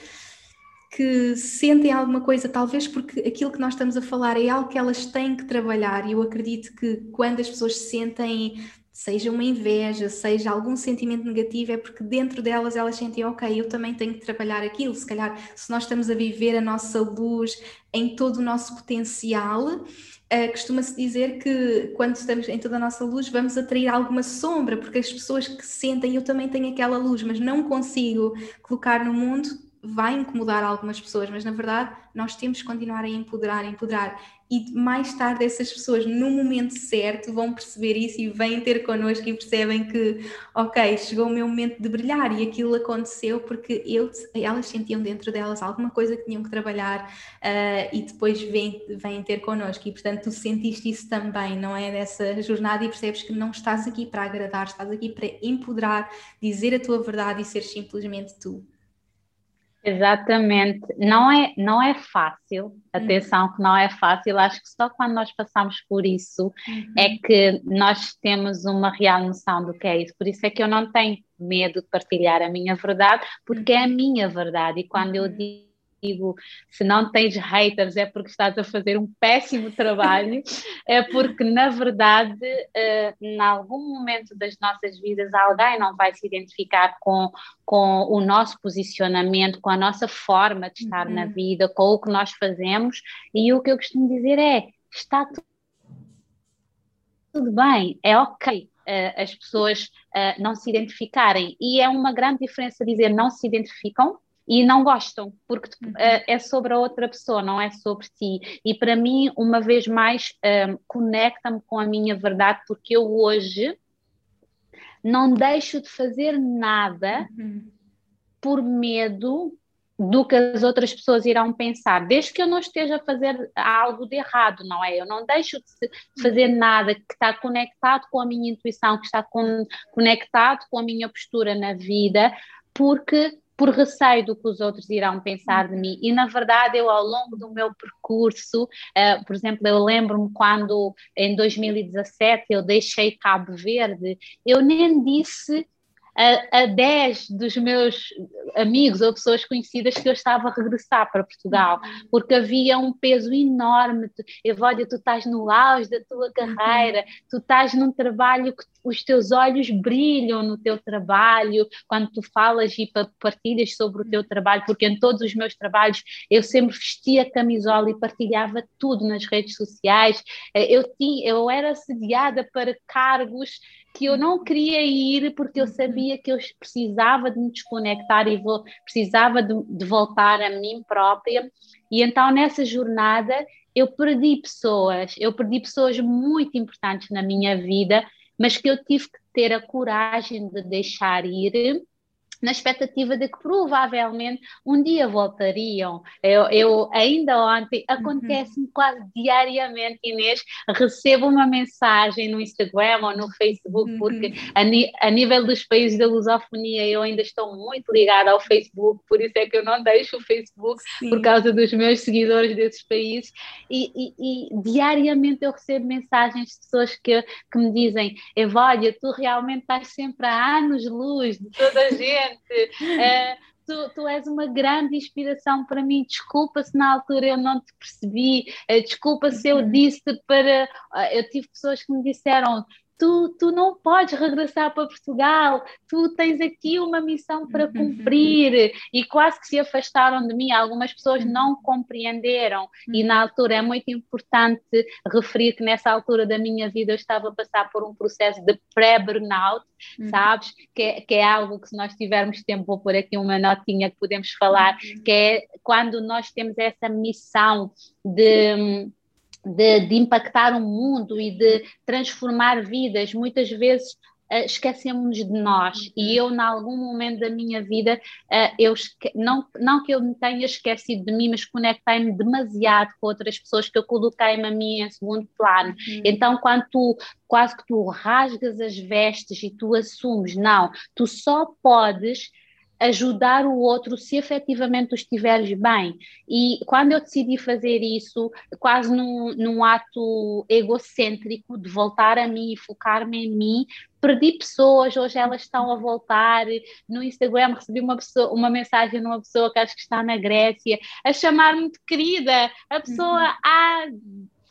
que sentem alguma coisa, talvez porque aquilo que nós estamos a falar é algo que elas têm que trabalhar, e eu acredito que quando as pessoas se sentem seja uma inveja, seja algum sentimento negativo, é porque dentro delas elas sentem, ok, eu também tenho que trabalhar aquilo. Se calhar, se nós estamos a viver a nossa luz em todo o nosso potencial, Uh, costuma-se dizer que quando estamos em toda a nossa luz vamos atrair alguma sombra, porque as pessoas que sentem eu também tenho aquela luz, mas não consigo colocar no mundo, vai incomodar algumas pessoas, mas na verdade nós temos que continuar a empoderar, empoderar. E mais tarde essas pessoas, no momento certo, vão perceber isso e vêm ter connosco e percebem que, ok, chegou o meu momento de brilhar e aquilo aconteceu porque eu, elas sentiam dentro delas alguma coisa que tinham que trabalhar uh, e depois vêm, vêm ter connosco. E portanto, tu sentiste isso também, não é? Dessa jornada e percebes que não estás aqui para agradar, estás aqui para empoderar, dizer a tua verdade e ser simplesmente tu. Exatamente, não é, não é fácil, uhum. atenção que não é fácil, acho que só quando nós passamos por isso uhum. é que nós temos uma real noção do que é isso, por isso é que eu não tenho medo de partilhar a minha verdade, porque é a minha verdade, e quando eu digo uhum digo, se não tens haters é porque estás a fazer um péssimo trabalho, é porque, na verdade, uh, em algum momento das nossas vidas, alguém não vai se identificar com, com o nosso posicionamento, com a nossa forma de estar uhum. na vida, com o que nós fazemos, e o que eu costumo dizer é: está tudo, tudo bem, é ok. Uh, as pessoas uh, não se identificarem, e é uma grande diferença dizer não se identificam e não gostam, porque uhum. Eh, é sobre a outra pessoa, não é sobre ti. E para mim, uma vez mais, um, ehm, conecta-me com a minha verdade, porque eu hoje não deixo de fazer nada uhum. por medo do que as outras pessoas irão pensar, desde que eu não esteja a fazer algo de errado, não é? Eu não deixo de fazer uhum. nada que está conectado com a minha intuição, que está com, conectado com a minha postura na vida, porque por receio do que os outros irão pensar de mim. E na verdade, eu ao longo do meu percurso, uh, por exemplo, eu lembro-me quando em 2017 eu deixei Cabo Verde, eu nem disse a, a 10 dos meus amigos ou pessoas conhecidas que eu estava a regressar para Portugal, porque havia um peso enorme. Evódia, tu estás no auge da tua carreira, tu estás num trabalho que os teus olhos brilham no teu trabalho, quando tu falas e partilhas sobre o teu trabalho, porque em todos os meus trabalhos eu sempre vestia camisola e partilhava tudo nas redes sociais. Eh, eu, tinha, eu era assediada para cargos que eu não queria ir porque eu sabia que eu precisava de me desconectar e vou, precisava de, de voltar a mim própria. E então nessa jornada eu perdi pessoas, eu perdi pessoas muito importantes na minha vida, mas que eu tive que ter a coragem de deixar ir na expectativa de que provavelmente um dia voltariam. Eu, eu ainda ontem, uhum. acontece-me quase diariamente, Inês, recebo uma mensagem no Instagram ou no Facebook, uhum. porque a, ni, a, nível dos países da lusofonia eu ainda estou muito ligada ao Facebook, por isso é que eu não deixo o Facebook Sim. por causa dos meus seguidores desses países, e, e, e diariamente eu recebo mensagens de pessoas que, que me dizem, Evólia, tu realmente estás sempre a anos-luz de toda a gente, Uh, tu, tu, és uma grande inspiração para mim. Desculpa se na altura eu não te percebi, uh, desculpa se eu uhum. disse para. Uh, eu tive pessoas que me disseram: tu, tu não podes regressar para Portugal, tu tens aqui uma missão para uhum. cumprir, e quase que se afastaram de mim, algumas pessoas não compreenderam, e uhum. na altura é muito importante referir que nessa altura da minha vida eu estava a passar por um processo de pré-burnout, uhum. sabes, que é, que é algo que se nós tivermos tempo, vou pôr aqui uma notinha que podemos falar, que é quando nós temos essa missão de de, de impactar o mundo e de transformar vidas, muitas vezes Uh, esquecemos de nós e eu, em algum momento da minha vida, uh, eu não, não que eu me tenha esquecido de mim, mas conectei-me demasiado com outras pessoas que eu coloquei-me a mim em segundo plano. Uhum. Então, quando tu, quase que tu rasgas as vestes e tu assumes, não, tu só podes ajudar o outro se efetivamente tu estiveres bem. E quando eu decidi fazer isso, quase num, num ato egocêntrico de voltar a mim e focar-me em mim, perdi pessoas, hoje elas estão a voltar. No Instagram recebi uma, pessoa, uma mensagem de uma pessoa que acho que está na Grécia, a chamar-me de querida. A pessoa uhum. há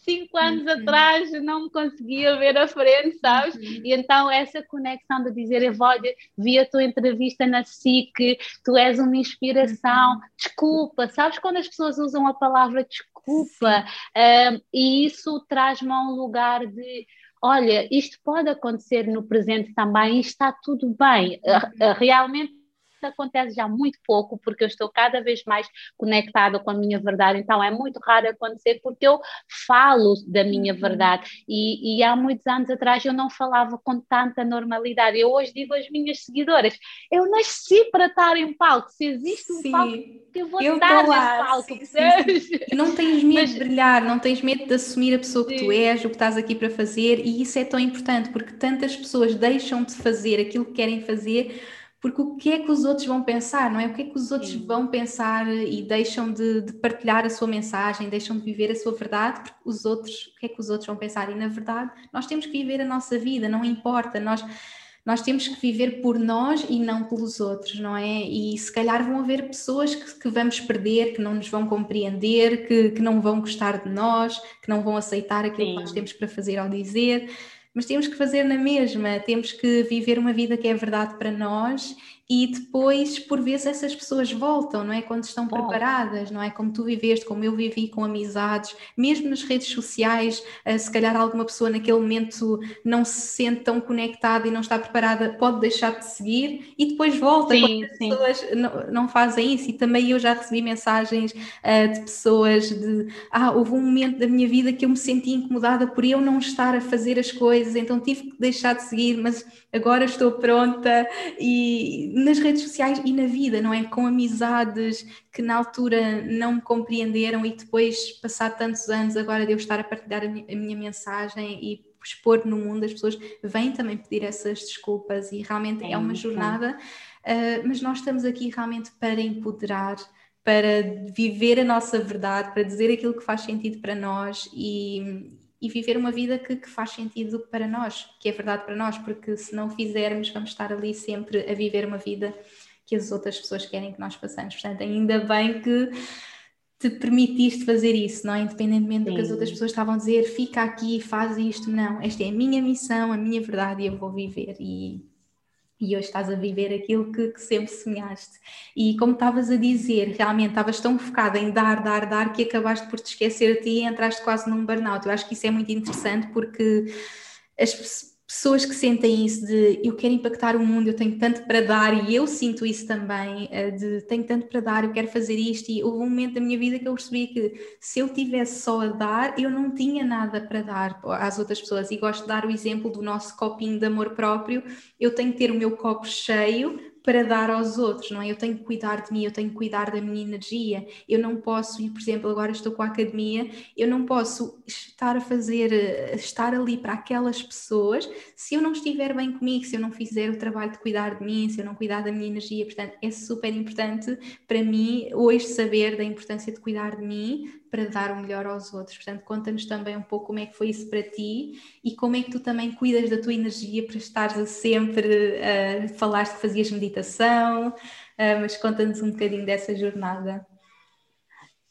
cinco anos uhum. atrás não me conseguia ver a frente, sabes? Uhum. E então essa conexão de dizer, Evódia, vi a tua entrevista na SIC, tu és uma inspiração, uhum. desculpa, sabes quando as pessoas usam a palavra desculpa? Um, e isso traz-me a um lugar de olha, isto pode acontecer no presente também e está tudo bem. Uhum. Realmente acontece já muito pouco, porque eu estou cada vez mais conectada com a minha verdade, então é muito raro acontecer porque eu falo da minha uhum. verdade e, e, há muitos anos atrás eu não falava com tanta normalidade. Eu hoje digo às minhas seguidoras: eu nasci para estar em palco, se existe um sim. palco, eu vou eu estar nesse palco. Sim, sim, não tens medo Mas... de brilhar, não tens medo de assumir a pessoa que tu és, o que estás aqui para fazer, e isso é tão importante porque tantas pessoas deixam de fazer aquilo que querem fazer porque o que é que os outros vão pensar, não é? O que é que os outros Sim. vão pensar e deixam de, de, partilhar a sua mensagem, deixam de viver a sua verdade, porque os outros, o que é que os outros vão pensar? E na verdade, nós temos que viver a nossa vida, não importa, nós nós temos que viver por nós e não pelos outros, não é? E se calhar vão haver pessoas que, que vamos perder, que não nos vão compreender, que, que, não vão gostar de nós, que não vão aceitar aquilo Sim. que nós temos para fazer ou dizer mas temos que fazer na mesma, temos que viver uma vida que é verdade para nós e depois, por vezes, essas pessoas voltam, não é? Quando estão Bom. preparadas, não é? Como tu viveste, como eu vivi com amizades, mesmo nas redes sociais, eh, se calhar alguma pessoa naquele momento não se sente tão conectada e não está preparada, pode deixar de seguir e depois volta. Sim, as pessoas não, não, fazem isso. E também eu já recebi mensagens uh, de pessoas de ah, houve um momento da minha vida que eu me senti incomodada por eu não estar a fazer as coisas, então tive que deixar de seguir, mas agora estou pronta e nas redes sociais e na vida, não é? Com amizades que na altura não me compreenderam e depois, passar tantos anos, agora de eu estar a partilhar a minha, mensagem e expor no mundo, as pessoas vêm também pedir essas desculpas e realmente é, é uma jornada, uh, mas nós estamos aqui realmente para empoderar, para viver a nossa verdade, para dizer aquilo que faz sentido para nós e, e viver uma vida que, que, faz sentido para nós, que é verdade para nós, porque se não fizermos, vamos estar ali sempre a viver uma vida que as outras pessoas querem que nós façamos. Portanto, ainda bem que te permitiste fazer isso, não é? Independentemente Sim. do que as outras pessoas estavam a dizer, fica aqui, faz isto. Não, esta é a minha missão, a minha verdade e eu vou viver. E e hoje estás a viver aquilo que, que, sempre sonhaste. E como estavas a dizer, realmente estavas tão focada em dar, dar, dar, que acabaste por te esquecer de ti e entraste quase num burnout. Eu acho que isso é muito interessante porque as pessoas que sentem isso de eu quero impactar o mundo, eu tenho tanto para dar, e eu sinto isso também, eh, de tenho tanto para dar, eu quero fazer isto, e houve um momento da minha vida que eu percebi que se eu tivesse só a dar, eu não tinha nada para dar às outras pessoas, e gosto de dar o exemplo do nosso copinho de amor próprio, eu tenho que ter o meu copo cheio para dar aos outros, não é? Eu tenho que cuidar de mim, eu tenho que cuidar da minha energia. Eu não posso, e por exemplo, agora estou com a academia, eu não posso estar a fazer, eh, estar ali para aquelas pessoas se eu não estiver bem comigo, se eu não fizer o trabalho de cuidar de mim, se eu não cuidar da minha energia. Portanto, é super importante para mim hoje saber da importância de cuidar de mim, para dar o melhor aos outros. Portanto, conta-nos também um pouco como é que foi isso para ti e como é que tu também cuidas da tua energia para estares sempre a uh, falaste que fazias meditação, uh, mas conta-nos um bocadinho dessa jornada.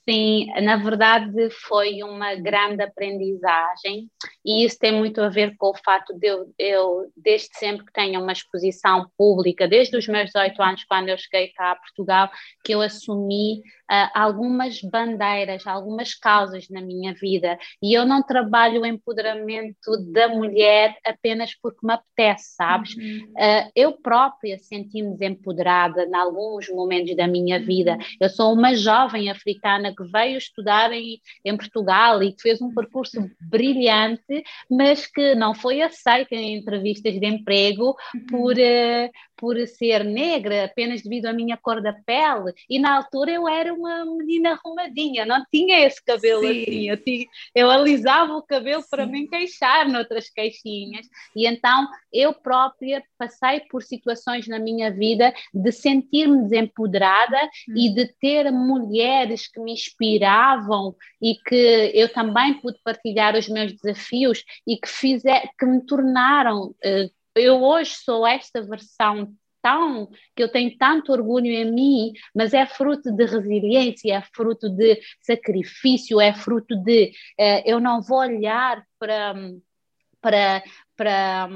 Sim, na verdade foi uma grande aprendizagem e isso tem muito a ver com o fato de eu, eu, desde sempre que tenho uma exposição pública, desde os meus 18 anos, quando eu cheguei cá a Portugal, que eu assumi uh, algumas bandeiras, algumas causas na minha vida e eu não trabalho o empoderamento da mulher apenas porque me apetece, sabes? Uhum. Uh, eu própria senti-me desempoderada em alguns momentos da minha vida. Eu sou uma jovem africana que veio estudar em, em Portugal e que fez um percurso brilhante, mas que não foi aceita em entrevistas de emprego uhum. por, uh, por ser negra apenas devido à minha cor da pele. E na altura eu era uma menina arrumadinha, não tinha esse cabelo Sim. assim. Eu, tinha, eu alisava o cabelo Sim. para me encaixar noutras caixinhas. E então eu própria passei por situações na minha vida de sentir-me desempoderada hum. e de ter mulheres que me inspiravam e que eu também pude partilhar os meus desafios e que, fizer, que me tornaram. Uh, eu hoje sou esta versão tão que eu tenho tanto orgulho em mim, mas é fruto de resiliência, é fruto de sacrifício, é fruto de uh, eu não vou olhar para para para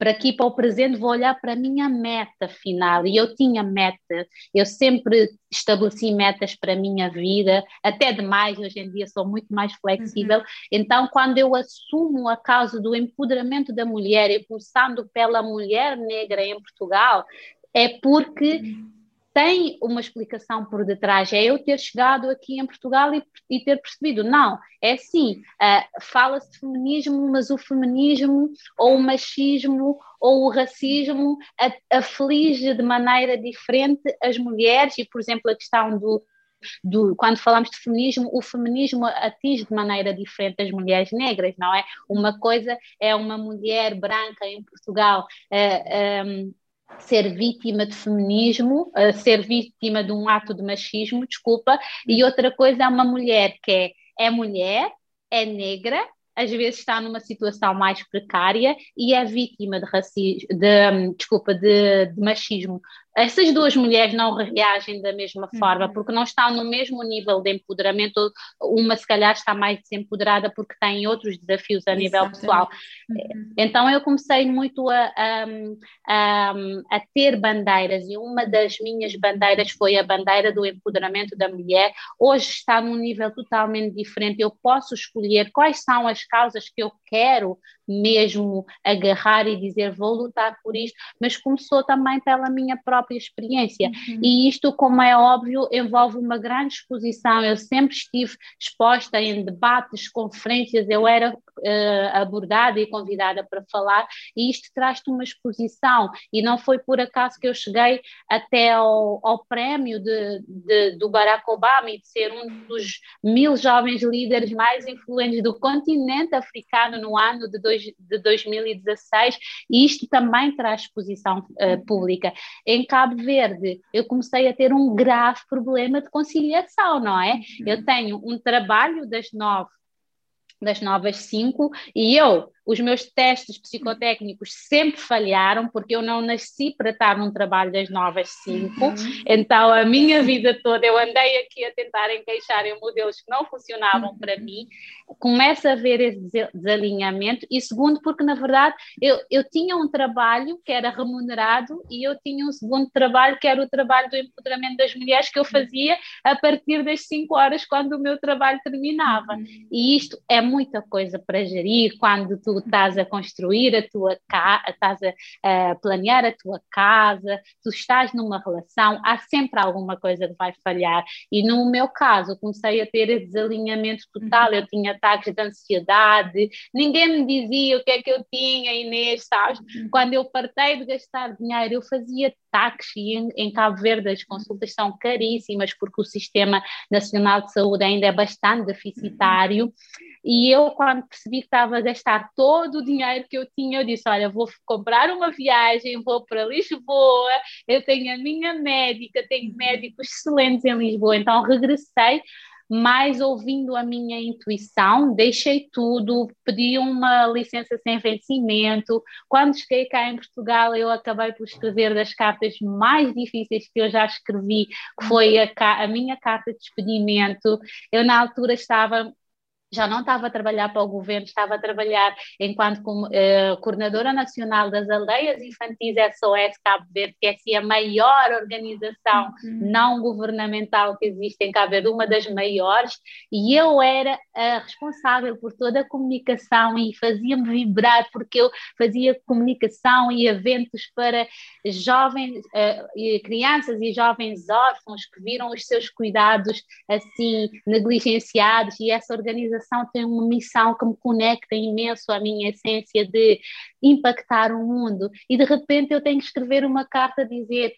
para aqui, para o presente, vou olhar para a minha meta final. E eu tinha meta, eu sempre estabeleci metas para a minha vida, até demais, hoje em dia sou muito mais flexível. Uhum. Então, quando eu assumo a causa do empoderamento da mulher, e começando pela mulher negra em Portugal, é porque. Uhum tem uma explicação por detrás. É eu ter chegado aqui em Portugal e, e ter percebido, não, é assim, uh, fala-se de feminismo, mas o feminismo ou o machismo ou o racismo aflige de maneira diferente as mulheres e, por exemplo, a questão do, do, quando falamos de feminismo, o feminismo atinge de maneira diferente as mulheres negras, não é? Uma coisa é uma mulher branca em Portugal uh, um, ser vítima de feminismo, uh, ser vítima de um ato de machismo, desculpa, e outra coisa é uma mulher que é, é mulher, é negra, às vezes está numa situação mais precária e é vítima de racismo, de, hum, desculpa, de, de machismo essas duas mulheres não reagem da mesma forma, uhum. porque não estão no mesmo nível de empoderamento. Uma, se calhar, está mais desempoderada porque tem outros desafios a nível Exatamente. pessoal. Uhum. Então, eu comecei muito a, a, a, ter bandeiras, e uma das minhas bandeiras foi a bandeira do empoderamento da mulher. Hoje está num nível totalmente diferente. Eu posso escolher quais são as causas que eu quero mesmo agarrar e dizer vou lutar por isto, mas começou também pela minha própria experiência. Uhum. E isto, como é óbvio, envolve uma grande exposição. Eu sempre estive exposta em debates, conferências, eu era uh, abordada e convidada para falar, e isto traz-te uma exposição. E não foi por acaso que eu cheguei até ao, ao prémio de, de, do Barack Obama e de ser um dos mil jovens líderes mais influentes do continente africano no ano de, dois, de 2016, e isto também traz exposição uh, pública. Em Cabo Verde, eu comecei a ter um grave problema de conciliação, não é? Uhum. Eu tenho um trabalho das nove das novas cinco e eu os meus testes psicotécnicos sempre falharam, porque eu não nasci para estar num trabalho das novas cinco. Uhum. Então, a minha vida toda eu andei aqui a tentar encaixar em modelos que não funcionavam uhum. para mim. Começa a haver esse desalinhamento. E segundo, porque na verdade eu, eu tinha um trabalho que era remunerado e eu tinha um segundo trabalho que era o trabalho do empoderamento das mulheres que eu fazia a partir das cinco horas quando o meu trabalho terminava. Uhum. E isto é muita coisa para gerir quando tu estás a construir a tua casa, estás a, a, planear a tua casa, tu estás numa relação, há sempre alguma coisa que vai falhar. E no meu caso, comecei a ter desalinhamento total, eu tinha ataques de ansiedade, ninguém me dizia o que é que eu tinha, Inês, sabes? Uhum. Quando eu partei de gastar dinheiro, eu fazia táxi em, em Cabo Verde, as consultas são caríssimas porque o Sistema Nacional de Saúde ainda é bastante deficitário. E eu, quando percebi que estava a gastar todo o dinheiro que eu tinha, eu disse: Olha, vou comprar uma viagem, vou para Lisboa, eu tenho a minha médica, tenho médicos excelentes em Lisboa. Então, regressei mas ouvindo a minha intuição, deixei tudo, pedi uma licença sem vencimento. Quando cheguei cá em Portugal, eu acabei por escrever das cartas mais difíceis que eu já escrevi, que foi a, a minha carta de despedimento. Eu, na altura, estava já não estava a trabalhar para o governo, estava a trabalhar enquanto como, uh, coordenadora nacional das aldeias infantis SOS Cabo Verde, que é assim, a maior organização uhum. não governamental que existe em Cabo Verde, uma das maiores, e eu era a responsável por toda a comunicação e fazia-me vibrar porque eu fazia comunicação e eventos para jovens, uh, crianças e jovens órfãos que viram os seus cuidados assim negligenciados e essa organização organização tem uma missão que me conecta imenso à minha essência de impactar o mundo e de repente eu tenho que escrever uma carta a dizer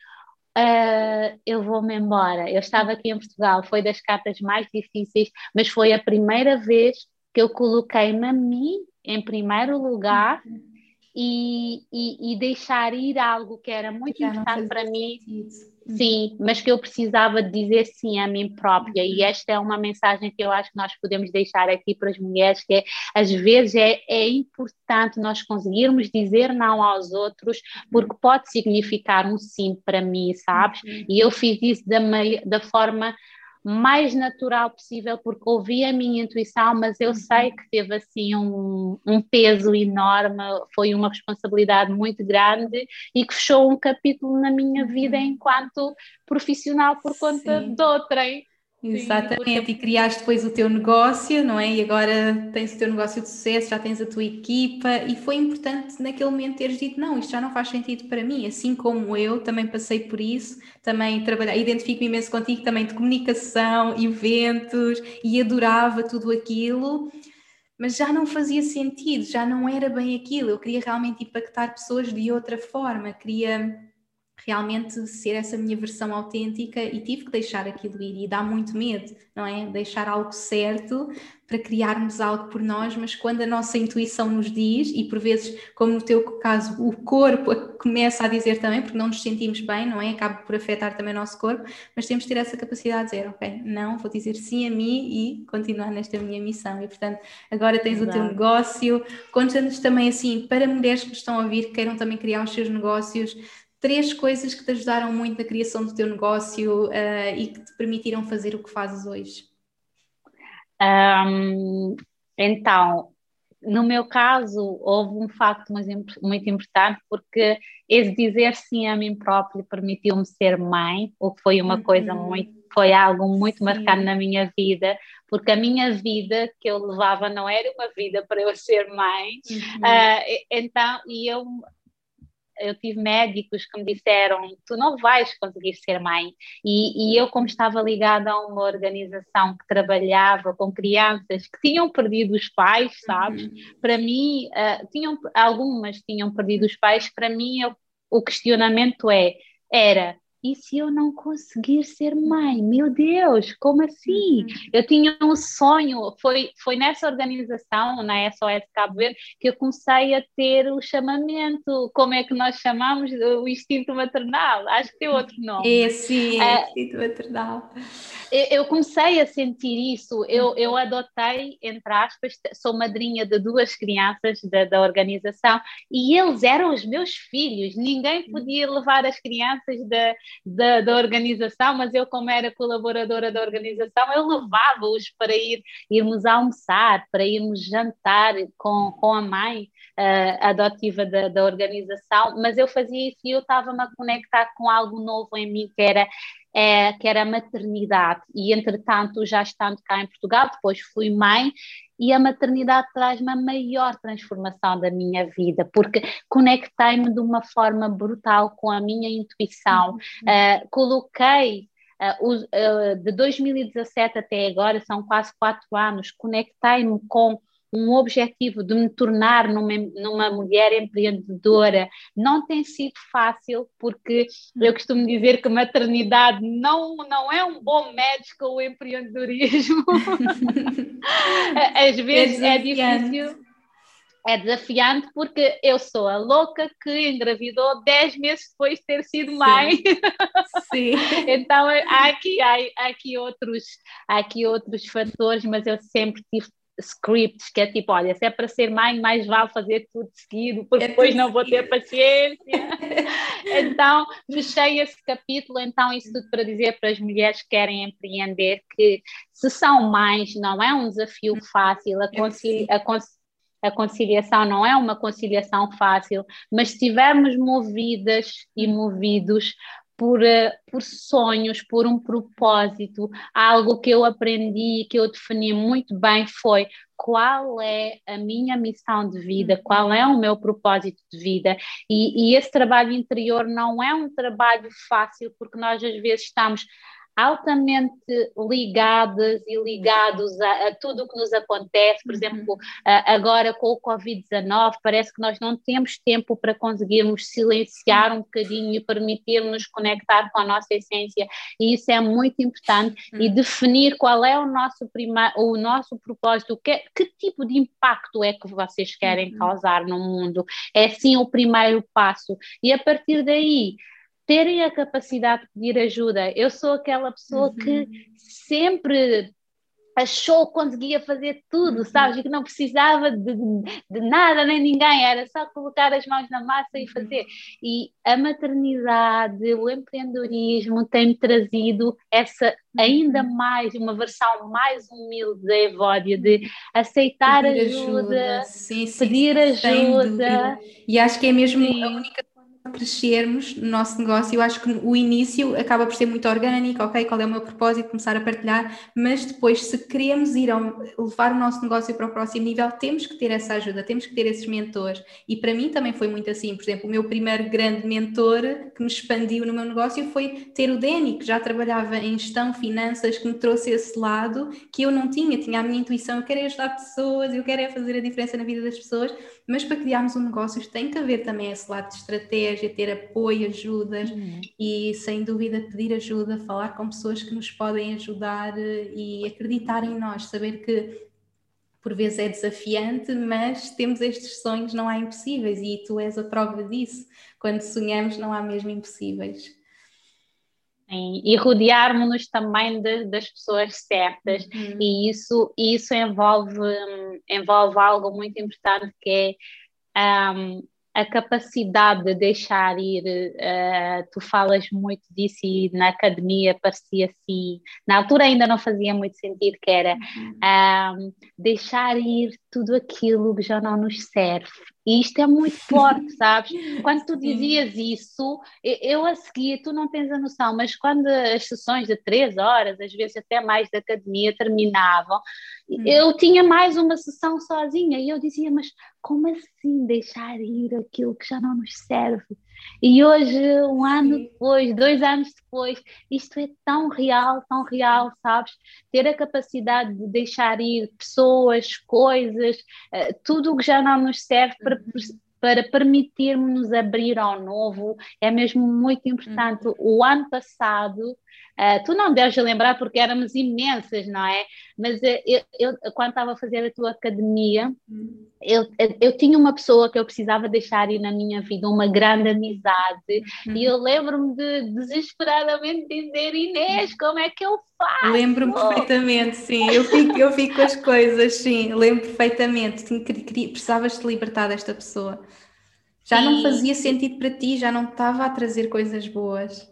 Uh, eu vou-me embora. Eu estava aqui em Portugal, foi das cartas mais difíceis, mas foi a primeira vez que eu coloquei-me a mim em primeiro lugar uhum. e, e, e, deixar ir algo que era muito Já importante para mim. Sentido. Sim, mas que eu precisava dizer sim a mim própria, e esta é uma mensagem que eu acho que nós podemos deixar aqui para as mulheres, que é, às vezes é, é importante nós conseguirmos dizer não aos outros, porque pode significar um sim para mim, sabes? Uhum. E eu fiz isso da, da forma mais natural possível, porque ouvi a minha intuição, mas eu uhum. sei que teve assim um, um, peso enorme, foi uma responsabilidade muito grande e que fechou um capítulo na minha vida uhum. enquanto profissional por conta Sim. de outrem. Exatamente, e criaste depois o teu negócio, não é? E agora tens o teu negócio de sucesso, já tens a tua equipa, e foi importante naquele momento teres dito: não, isto já não faz sentido para mim, assim como eu também passei por isso, também trabalhar, identifico-me imenso contigo também de comunicação, eventos, e adorava tudo aquilo, mas já não fazia sentido, já não era bem aquilo. Eu queria realmente impactar pessoas de outra forma, queria realmente ser essa minha versão autêntica e tive que deixar aquilo ir e dá muito medo, não é? Deixar algo certo para criarmos algo por nós, mas quando a nossa intuição nos diz, e por vezes, como no teu caso, o corpo começa a dizer também, porque não nos sentimos bem, não é? Acaba por afetar também o nosso corpo, mas temos de ter essa capacidade de dizer, ok, não, vou dizer sim a mim e continuar nesta minha missão. E portanto, agora tens Exato. o teu negócio, conta-nos também assim, para mulheres que estão a ouvir, que queiram também criar os seus negócios, três coisas que te ajudaram muito na criação do teu negócio uh, e que te permitiram fazer o que fazes hoje? Um, então, no meu caso, houve um facto muito, importante, porque esse dizer sim a mim próprio permitiu-me ser mãe, o que foi uma uhum. coisa muito, foi algo muito sim. marcado na minha vida, porque a minha vida que eu levava não era uma vida para eu ser mãe, uhum. uh, então, e eu eu tive médicos que me disseram: tu não vais conseguir ser mãe. E, e, eu, como estava ligada a uma organização que trabalhava com crianças que tinham perdido os pais, sabes? Uhum. Para mim, uh, tinham, algumas tinham perdido os pais. Para mim, eu, o questionamento é: era e se eu não conseguir ser mãe? Meu Deus, como assim? Uhum. Eu tinha um sonho, foi, foi nessa organização, na SOS Cabo Verde, que eu comecei a ter o chamamento, como é que nós chamamos? O instinto maternal, acho que tem outro nome. É, sim, é, instinto maternal eu comecei a sentir isso, eu, eu adotei, entre aspas, sou madrinha de duas crianças da, da organização e eles eram os meus filhos, ninguém podia levar as crianças da, da, da organização, mas eu, como era colaboradora da organização, eu levava-os para ir, irmos almoçar, para irmos jantar com, com a mãe uh, adotiva da, da organização, mas eu fazia isso e eu estava-me a conectar com algo novo em mim, que era é, que era a maternidade. E, entretanto, já estando cá em Portugal, depois fui mãe, e a maternidade traz-me a maior transformação da minha vida, porque conectei-me de uma forma brutal com a minha intuição, uh, coloquei. Uh, uh, de 2017 até agora, são quase quatro anos, conectei-me com um objetivo de me tornar numa, numa mulher empreendedora não tem sido fácil, porque eu costumo dizer que maternidade não, não é um bom match com o empreendedorismo. Às vezes é, é difícil é desafiante porque eu sou a louca que engravidou 10 meses depois de ter sido mãe. Sim. Sim. então há aqui, há, há, aqui outros, há aqui outros fatores, mas eu sempre tive scripts, que é tipo, olha, se é para ser mãe, mais vale fazer tudo seguido, porque é depois não vou ter paciência. então, fechei esse capítulo, então isso tudo para dizer para as mulheres que querem empreender que se são mães, não é um desafio fácil, a, concili a, a conciliação não é uma conciliação fácil, mas se estivermos movidas e movidos por, eh, por sonhos, por um propósito. Algo que eu aprendi, que eu defini muito bem foi qual é a minha missão de vida, qual é o meu propósito de vida. E, e esse trabalho interior não é um trabalho fácil, porque nós às vezes estamos altamente ligadas e ligados a, a tudo o que nos acontece, por uhum. exemplo, agora com o Covid-19, parece que nós não temos tempo para conseguirmos silenciar um bocadinho e permitir-nos conectar com a nossa essência, e isso é muito importante, uhum. e definir qual é o nosso, prima, o nosso propósito, que, que tipo de impacto é que vocês querem uhum. causar no mundo, é sim o primeiro passo, e a partir daí terem a capacidade de pedir ajuda. Eu sou aquela pessoa uhum. que sempre achou que conseguia fazer tudo, uhum. sabes? E que não precisava de, de, nada nem ninguém, era só colocar as mãos na massa e uhum. fazer. E a maternidade, o empreendedorismo tem-me trazido essa ainda uhum. mais, uma versão mais humilde da Evódia, de aceitar pedir ajuda, ajuda. Sim, sim, pedir ajuda. E acho que é mesmo sim. a única crescermos no nosso negócio, eu acho que o início acaba por ser muito orgânico, ok? Qual é o meu propósito? Começar a partilhar, mas depois, se queremos ir ao, levar o nosso negócio para o próximo nível, temos que ter essa ajuda, temos que ter esses mentores. E para mim também foi muito assim. Por exemplo, o meu primeiro grande mentor que me expandiu no meu negócio foi ter o Dani, que já trabalhava em gestão, finanças, que me trouxe esse lado que eu não tinha, tinha a minha intuição, eu quero ajudar pessoas, eu quero é fazer a diferença na vida das pessoas, mas para criarmos um negócio tem que haver também esse lado de estratégia estratégia, ter apoio, ajudas uhum. e sem dúvida pedir ajuda, falar com pessoas que nos podem ajudar eh, e acreditar em nós, saber que por vezes é desafiante, mas temos estes sonhos, não há impossíveis e tu és a prova disso. Quando sonhamos, não há mesmo impossíveis. Sim, e rodearmos-nos também de, das pessoas certas, uhum. e isso, isso envolve, envolve algo muito importante que é um, a capacidade de deixar ir, uh, tu falas muito disso e na academia parecia assim, na altura ainda não fazia muito sentido, que era uhum. deixar ir tudo aquilo que já não nos serve. E isto é muito forte, sabes? Quando tu dizias isso, eu a seguir, tu não tens a noção, mas quando as sessões de três horas, às vezes até mais da academia, terminavam, hum. eu tinha mais uma sessão sozinha e eu dizia, mas como assim deixar ir aquilo que já não nos serve? E hoje, um ano depois, dois anos depois, isto é tão real, tão real, sabes? Ter a capacidade de deixar ir pessoas, coisas, uh, tudo o que já não nos serve para, uhum. para permitirmos abrir ao novo é mesmo muito importante. Uhum. O ano passado Uh, tu não deves lembrar porque éramos imensas, não é? Mas uh, eu, eu, quando estava a fazer a tua academia, eu, eu tinha uma pessoa que eu precisava deixar ir na minha vida, uma grande amizade, uhum. e eu lembro-me de desesperadamente dizer: Inês, como é que eu faço? Lembro-me perfeitamente, sim. Eu fico, eu fico com as coisas, sim. Lembro perfeitamente. Precisavas te libertar desta pessoa. Já sim. não fazia sentido para ti, já não estava a trazer coisas boas.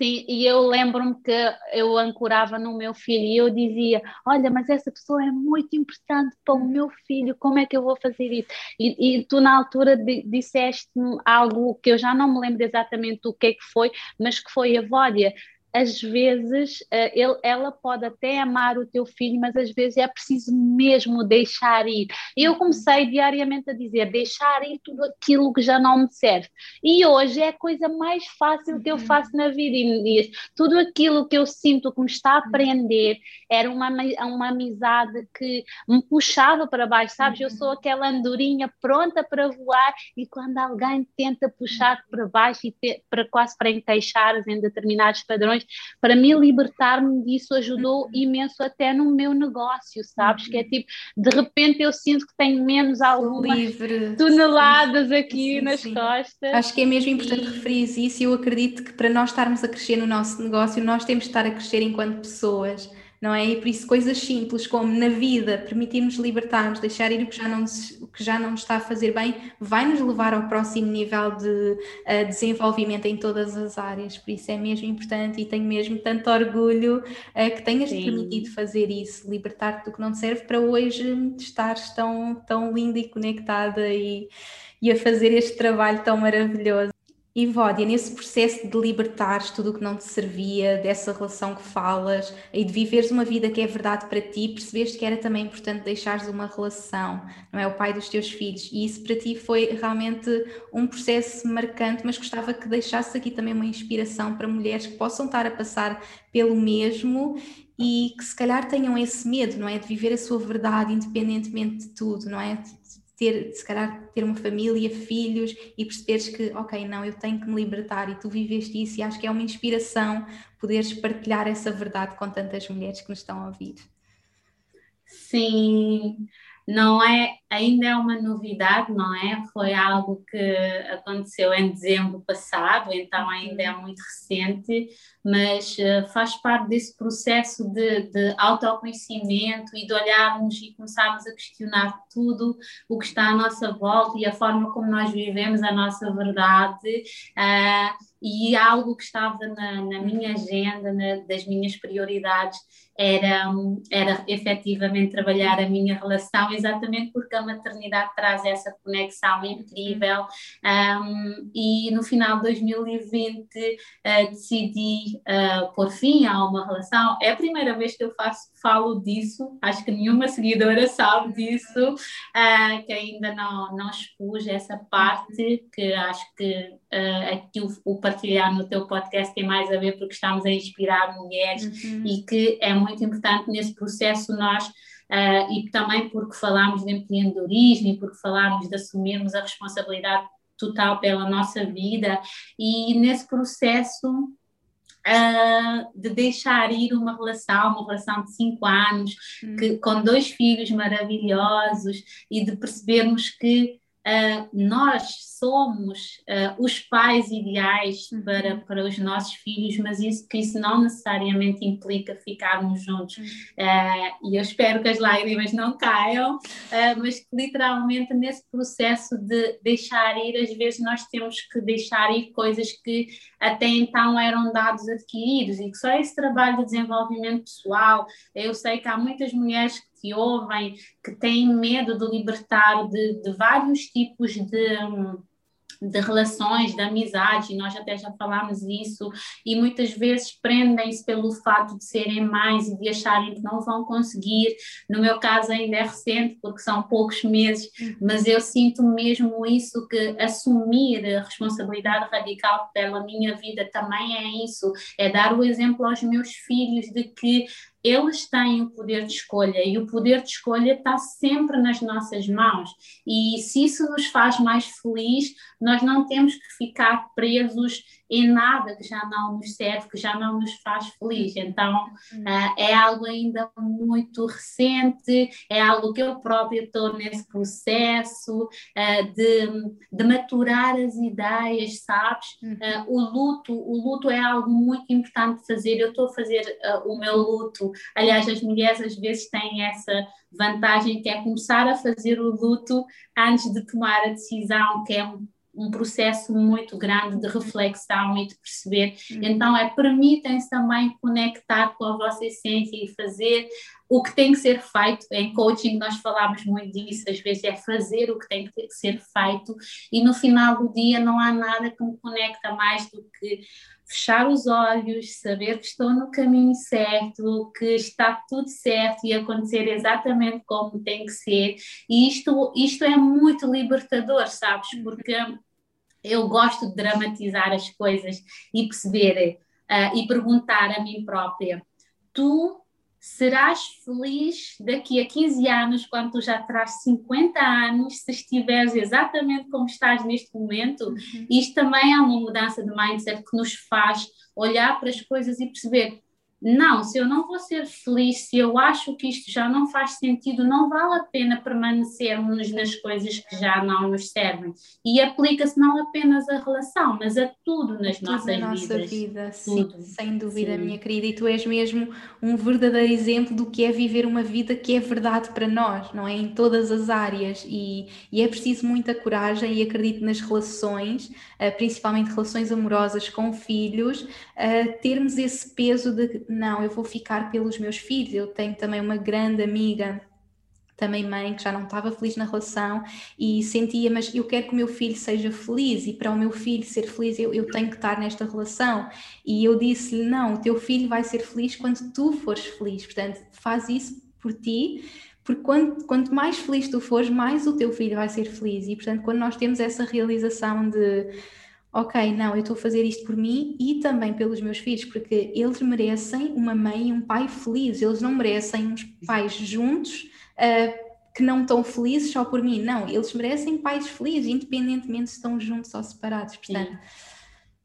Sim, e eu lembro-me que eu ancorava no meu filho e eu dizia: Olha, mas essa pessoa é muito importante para o meu filho, como é que eu vou fazer isso? E, e tu, na altura, disseste-me algo que eu já não me lembro exatamente o que é que foi, mas que foi a Vólia às vezes eh, ele, ela pode até amar o teu filho, mas às vezes é preciso mesmo deixar ir. E eu comecei diariamente a dizer: deixar ir tudo aquilo que já não me serve. E hoje é a coisa mais fácil que eu uhum. faço na vida, Inês. Tudo aquilo que eu sinto que me está a prender era uma, uma amizade que me puxava para baixo, sabes? Eu sou uhum. aquela andorinha pronta para voar e quando alguém tenta puxar para baixo e te, para quase para encaixar em determinados padrões para me libertar-me disso ajudou uhum. imenso até no meu negócio, sabes? Uhum. Que é tipo, de repente eu sinto que tenho menos algumas Livre. toneladas aqui sim, nas sim. costas. Acho que é mesmo importante e... referir isso e eu acredito que para nós estarmos a crescer no nosso negócio, nós temos de estar a crescer enquanto pessoas não é? E por isso coisas simples como na vida permitirmos libertarmos, deixar ir o que já não o que já não está a fazer bem, vai nos levar ao próximo nível de uh, desenvolvimento em todas as áreas. Por isso é mesmo importante e tenho mesmo tanto orgulho uh, que tenhas Sim. permitido fazer isso, libertar-te do que não te serve para hoje estares tão, tão linda e conectada e, e a fazer este trabalho tão maravilhoso. E Vódia, nesse processo de libertares tudo o que não te servia, dessa relação que falas e de viveres uma vida que é verdade para ti, percebeste que era também importante deixares uma relação, não é? O pai dos teus filhos. E isso para ti foi realmente um processo marcante, mas gostava que deixasse aqui também uma inspiração para mulheres que possam estar a passar pelo mesmo e que se calhar tenham esse medo, não é? De viver a sua verdade independentemente de tudo, não é? Ter, se calhar, ter uma família, filhos e perceberes que, ok, não, eu tenho que me libertar e tu viveste isso e acho que é uma inspiração poderes partilhar essa verdade com tantas mulheres que nos estão a ouvir. Sim, não é, ainda é uma novidade, não é? Foi algo que aconteceu em dezembro passado, então ainda é muito recente, mas uh, faz parte desse processo de, de autoconhecimento e de olharmos e começarmos a questionar tudo o que está à nossa volta e a forma como nós vivemos a nossa verdade. Uh, e algo que estava na, na minha agenda, na, das minhas prioridades, era, era efetivamente trabalhar a minha relação, exatamente porque a maternidade traz essa conexão incrível. Um, e no final de 2020 uh, decidi uh, pôr fim a uma relação. É a primeira vez que eu faço, falo disso, acho que nenhuma seguidora sabe disso, uh, que ainda não, não expus essa parte, que acho que uh, aqui o, o, partilhar no teu podcast tem mais a ver porque estamos a inspirar mulheres uhum. e que é muito importante nesse processo nós uh, e também porque falamos de empreendedorismo e porque falamos de assumirmos a responsabilidade total pela nossa vida e nesse processo Uh, de deixar ir uma relação, uma relação de cinco anos, hum. que, com dois filhos maravilhosos, e de percebermos que uh, nós somos uh, os pais ideais uhum. para, para os nossos filhos, mas isso, que isso não necessariamente implica ficarmos juntos. Uh, e eu espero que as lágrimas não caiam, mas que literalmente nesse processo de deixar ir, às vezes nós temos que deixar ir coisas que até então eram dados adquiridos e que só esse trabalho de desenvolvimento pessoal, eu sei que há muitas mulheres que te ouvem, que têm medo de libertar de, de vários tipos de. De relações, de amizade, nós até já falámos isso, e muitas vezes prendem-se pelo fato de serem mães e de acharem que não vão conseguir. No meu caso ainda é recente, porque são poucos meses, mas eu sinto mesmo isso, que assumir a responsabilidade radical pela minha vida também é isso, é dar o exemplo aos meus filhos de que eles têm o poder de escolha e o poder de escolha está sempre nas nossas mãos. E se isso nos faz mais feliz, nós não temos que ficar presos em nada que já não nos serve, que já não nos faz feliz. Então, uh, é algo ainda muito recente, é algo que eu própria estou nesse processo uh, de, de maturar as ideias, sabes? Uh, o luto, o luto é algo muito importante de fazer. Eu estou a fazer o meu luto. Aliás, as mulheres às vezes têm essa vantagem que é começar a fazer o luto antes de tomar a decisão, que é um um processo muito grande de reflexão e de perceber. Uhum. Então, é permitem-se também conectar com a vossa essência e fazer o que tem que ser feito. Em coaching, nós falamos muito disso, às vezes é fazer o que tem que ser feito, e no final do dia não há nada que me conecta mais do que fechar os olhos, saber que estou no caminho certo, que está tudo certo e acontecer exatamente como tem que ser. E isto, isto é muito libertador, sabes? Porque eu gosto de dramatizar as coisas e perceber uh, e perguntar a mim própria: tu serás feliz daqui a 15 anos, quando tu já terás 50 anos, se estiveres exatamente como estás neste momento? Uhum. Isto também é uma mudança de mindset que nos faz olhar para as coisas e perceber não, se eu não vou ser feliz, se eu acho que isto já não faz sentido, não vale a pena permanecermos nas coisas que já não nos servem. E aplica-se não apenas à relação, mas a tudo nas tudo nossas na nossa vidas. vida, tudo. sim, sem dúvida, sim. minha querida. E tu és mesmo um verdadeiro exemplo do que é viver uma vida que é verdade para nós, não é? Em todas as áreas. E, e é preciso muita coragem e acredito nas relações, eh, principalmente relações amorosas com filhos, eh, termos esse peso de não, eu vou ficar pelos meus filhos. Eu tenho também uma grande amiga também mãe, que já não estava feliz na relação e sentia, mas eu quero que o meu filho seja feliz e para o meu filho ser feliz eu, eu tenho que estar nesta relação. E eu disse-lhe: não, o teu filho vai ser feliz quando tu fores feliz, portanto, faz isso por ti. Porque quanto, quanto mais feliz tu fores, mais o teu filho vai ser feliz. E portanto, quando nós temos essa realização de ok, não, eu estou a fazer isto por mim e também pelos meus filhos, porque eles merecem uma mãe e um pai felizes, eles não merecem uns pais juntos uh, que não estão felizes só por mim, não, eles merecem pais felizes, independentemente se estão juntos ou separados, portanto. Sim.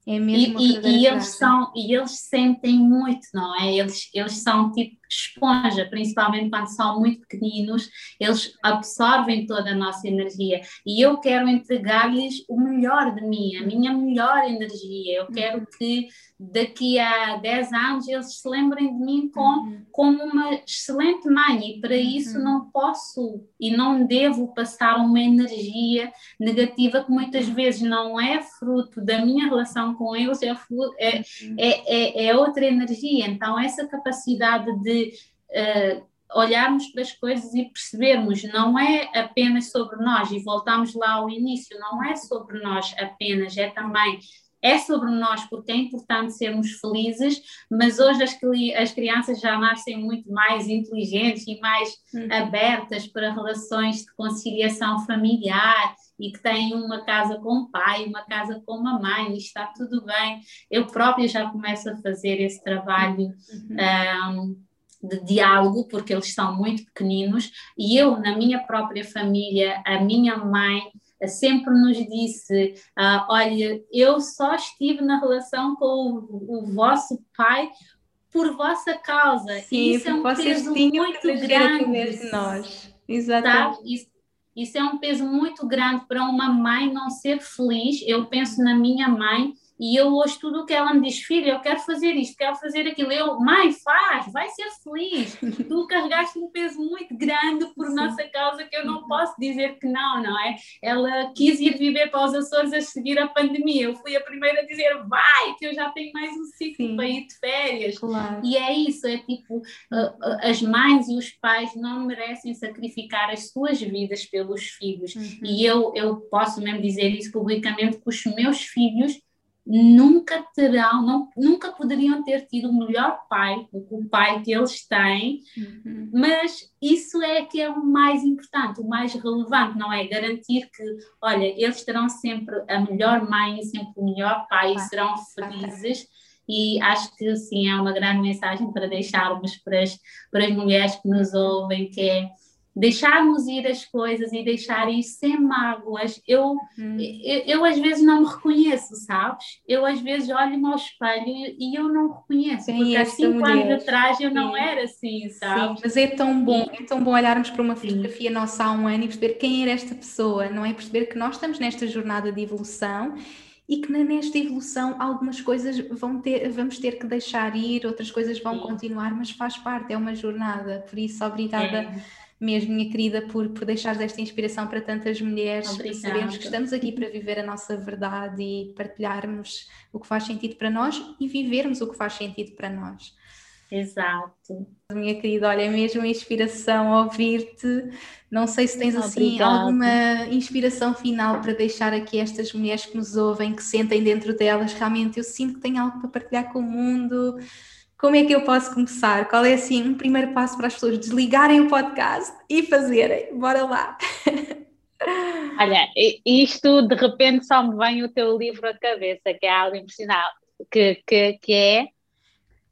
É mesmo e, e, e eles são e eles sentem muito, não é? Eles, eles são tipo esponja, principalmente quando são muito pequeninos, eles absorvem toda a nossa energia e eu quero entregar-lhes o melhor de mim, a minha melhor energia. Eu quero uhum. que daqui a 10 anos eles se lembrem de mim com, uhum. como uma excelente mãe e para isso uhum. não posso e não devo passar uma energia negativa que muitas vezes não é fruto da minha relação com eles, é, é, é, é outra energia. Então, essa capacidade de uh, olharmos para as coisas e percebermos, não é apenas sobre nós, e voltamos lá ao início, não é sobre nós apenas, é também é sobre nós porque é importante sermos felizes, mas hoje as, as crianças já nascem muito mais inteligentes e mais uhum. abertas para relações de conciliação familiar e que têm uma casa com o pai, uma casa com a mãe, e está tudo bem. Eu própria já começo a fazer esse trabalho. Uhum. Um, de diálogo, porque eles são muito pequeninos, e eu, na minha própria família, a minha mãe sempre nos disse: uh, olha, eu só estive na relação com o, o vosso pai por vossa causa. Sim, isso é um peso muito grande. De nós. Exatamente. Tá? Isso, isso é um peso muito grande para uma mãe não ser feliz. Eu penso na minha mãe e eu hoje tudo o que ela me diz, filha, eu quero fazer isto, quero fazer aquilo. Eu, mãe, faz, vai ser feliz. tu carregaste um peso muito grande por Sim. nossa causa que eu não posso dizer que não, não é? Ela quis ir viver para os Açores a seguir a pandemia. Eu fui a primeira a dizer, vai, que eu já tenho mais um ciclo Sim. para ir de férias. Claro. E é isso, é tipo, as mães e os pais não merecem sacrificar as suas vidas pelos filhos. Uhum. E eu, eu posso mesmo dizer isso publicamente, que os meus filhos nunca terão, não, nunca poderiam ter tido o melhor pai do que o pai que eles têm, uhum. mas isso é que é o mais importante, o mais relevante, não é? Garantir que, olha, eles terão sempre a melhor mãe e sempre o melhor pai ah, e serão felizes. E acho que sim, é uma grande mensagem para deixarmos para as, para as mulheres que nos ouvem, que é deixarmos ir as coisas e deixar ir sem mágoas. Eu, hum. eu, eu, às vezes não me reconheço, sabes? Eu às vezes olho-me ao espelho e, eu não reconheço, Sim, porque há cinco anos atrás eu Sim. não era assim, sabes? Sim, mas é tão bom, é tão bom olharmos para uma fotografia nossa há um ano e perceber quem era esta pessoa, não é? Perceber que nós estamos nesta jornada de evolução e que nesta evolução algumas coisas vão ter, vamos ter que deixar ir, outras coisas vão continuar, mas faz parte, é uma jornada. Por isso, obrigada. É mesmo, minha querida, por, por deixares esta inspiração para tantas mulheres. Obrigada. Sabemos que estamos aqui para viver a nossa verdade e partilharmos o que faz sentido para nós e vivermos o que faz sentido para nós. Exato. Minha querida, olha, é mesmo inspiração ouvir-te. Não sei se tens assim alguma inspiração final para deixar aqui estas mulheres que nos ouvem, que sentem dentro delas. Realmente eu sinto que tenho algo para partilhar com o mundo como é que eu posso começar? Qual é assim um primeiro passo para as pessoas desligarem o podcast e fazerem? Bora lá! Olha, isto de repente só me vem o teu livro à cabeça, que é algo impressionante, que, que, que é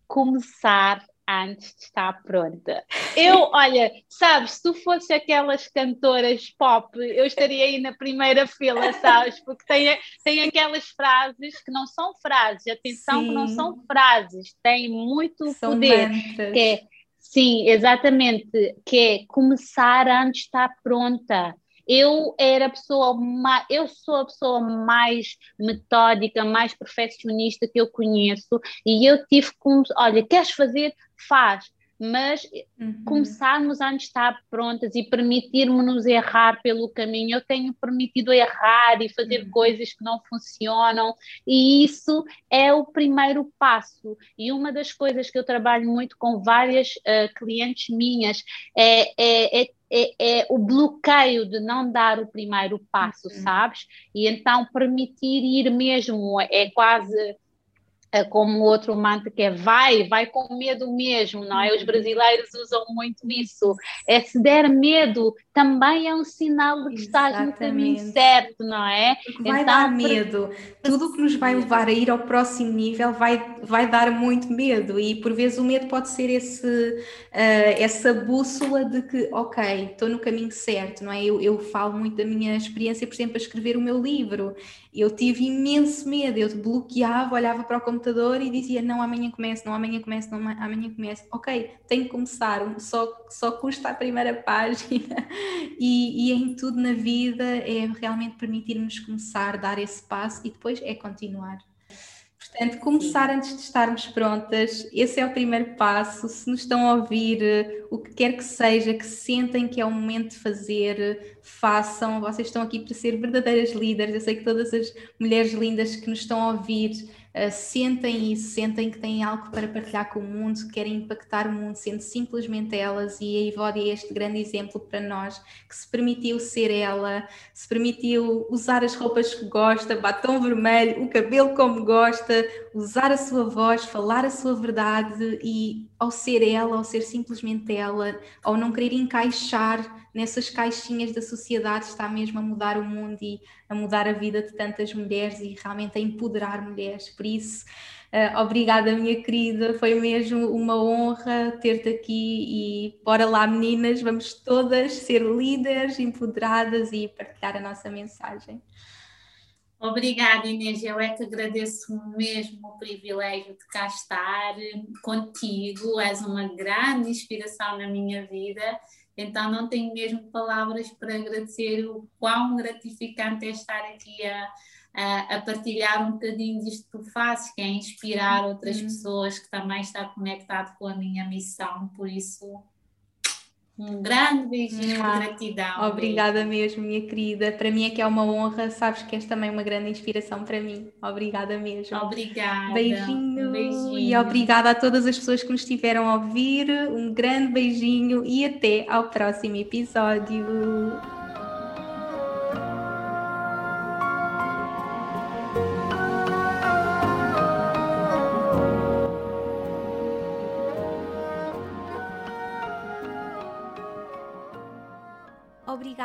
começar antes de estar pronta. Eu, olha, sabes, se tu fosse aquelas cantoras pop, eu estaria aí na primeira fila, sabes? Porque tem, tem aquelas frases que não são frases, atenção sim. que não são frases, tem muito são poder. Que é, sim, exatamente, que é começar antes de estar pronta eu era a pessoa mais, eu sou a pessoa mais metódica, mais perfeccionista que eu conheço e eu tive como, olha, queres fazer? Faz mas uhum. começarmos a estar prontas e permitirmos-nos errar pelo caminho. Eu tenho permitido errar e fazer uhum. coisas que não funcionam, e isso é o primeiro passo. E uma das coisas que eu trabalho muito com várias uh, clientes minhas é, é, é é, é, o bloqueio de não dar o primeiro passo, uhum. sabes? E então permitir ir mesmo, é quase como o outro mantra que é vai, vai com medo mesmo, não é? Os uhum. brasileiros usam muito isso. É se der medo, também é um sinal de que estás no caminho certo, não é? Porque vai então, dar medo. Tudo o que nos vai levar a ir ao próximo nível vai, vai dar muito medo e por vezes o medo pode ser esse, uh, essa bússola de que, ok, estou no caminho certo, não é? Eu, eu falo muito da minha experiência, por exemplo, a escrever o meu livro. Eu tive imenso medo, eu bloqueava, olhava para o computador e dizia, não, amanhã começo, não, amanhã começo, não, amanhã começo. Ok, tenho que começar, só, só custa a primeira página e, e, em tudo na vida é realmente permitir-nos começar, dar esse passo e depois é continuar. Portanto, começar antes de estarmos prontas, esse é o primeiro passo. Se nos estão a ouvir, o que quer que seja, que sentem que é o momento de fazer, façam. Vocês estão aqui para ser verdadeiras líderes. Eu sei que todas as mulheres lindas que nos estão a ouvir uh, sentem isso, sentem que têm algo para partilhar com o mundo, que querem impactar o mundo, sendo simplesmente elas, e a Ivone é este grande exemplo para nós, que se permitiu ser ela, se permitiu usar as roupas que gosta, batom vermelho, o cabelo como gosta, usar a sua voz, falar a sua verdade. E ao ser ela, ao ser simplesmente ela, ao não querer encaixar nessas caixinhas da sociedade está mesmo a mudar o mundo e a mudar a vida de tantas mulheres e realmente a empoderar mulheres. Por isso, uh, obrigada, minha querida, foi mesmo uma honra ter-te aqui e bora lá, meninas, vamos todas ser líderes, empoderadas e partilhar a nossa mensagem. Obrigada, Inês. Eu é que agradeço mesmo o privilégio de cá estar contigo. És uma grande inspiração na minha vida. Então, não tenho mesmo palavras para agradecer o quão gratificante é estar aqui a, a, a partilhar um bocadinho disto que tu fazes, que é inspirar outras uhum. pessoas que também estão conectado com a minha missão. Por isso, um grande beijinho de gratidão. Obrigada mesmo, minha querida. Para mim é que é uma honra, sabes que és também uma grande inspiração para mim. Obrigada mesmo. Obrigada. Beijinho. Um beijinho. E obrigada a todas as pessoas que nos estiveram a ouvir. Um grande beijinho e até ao próximo episódio.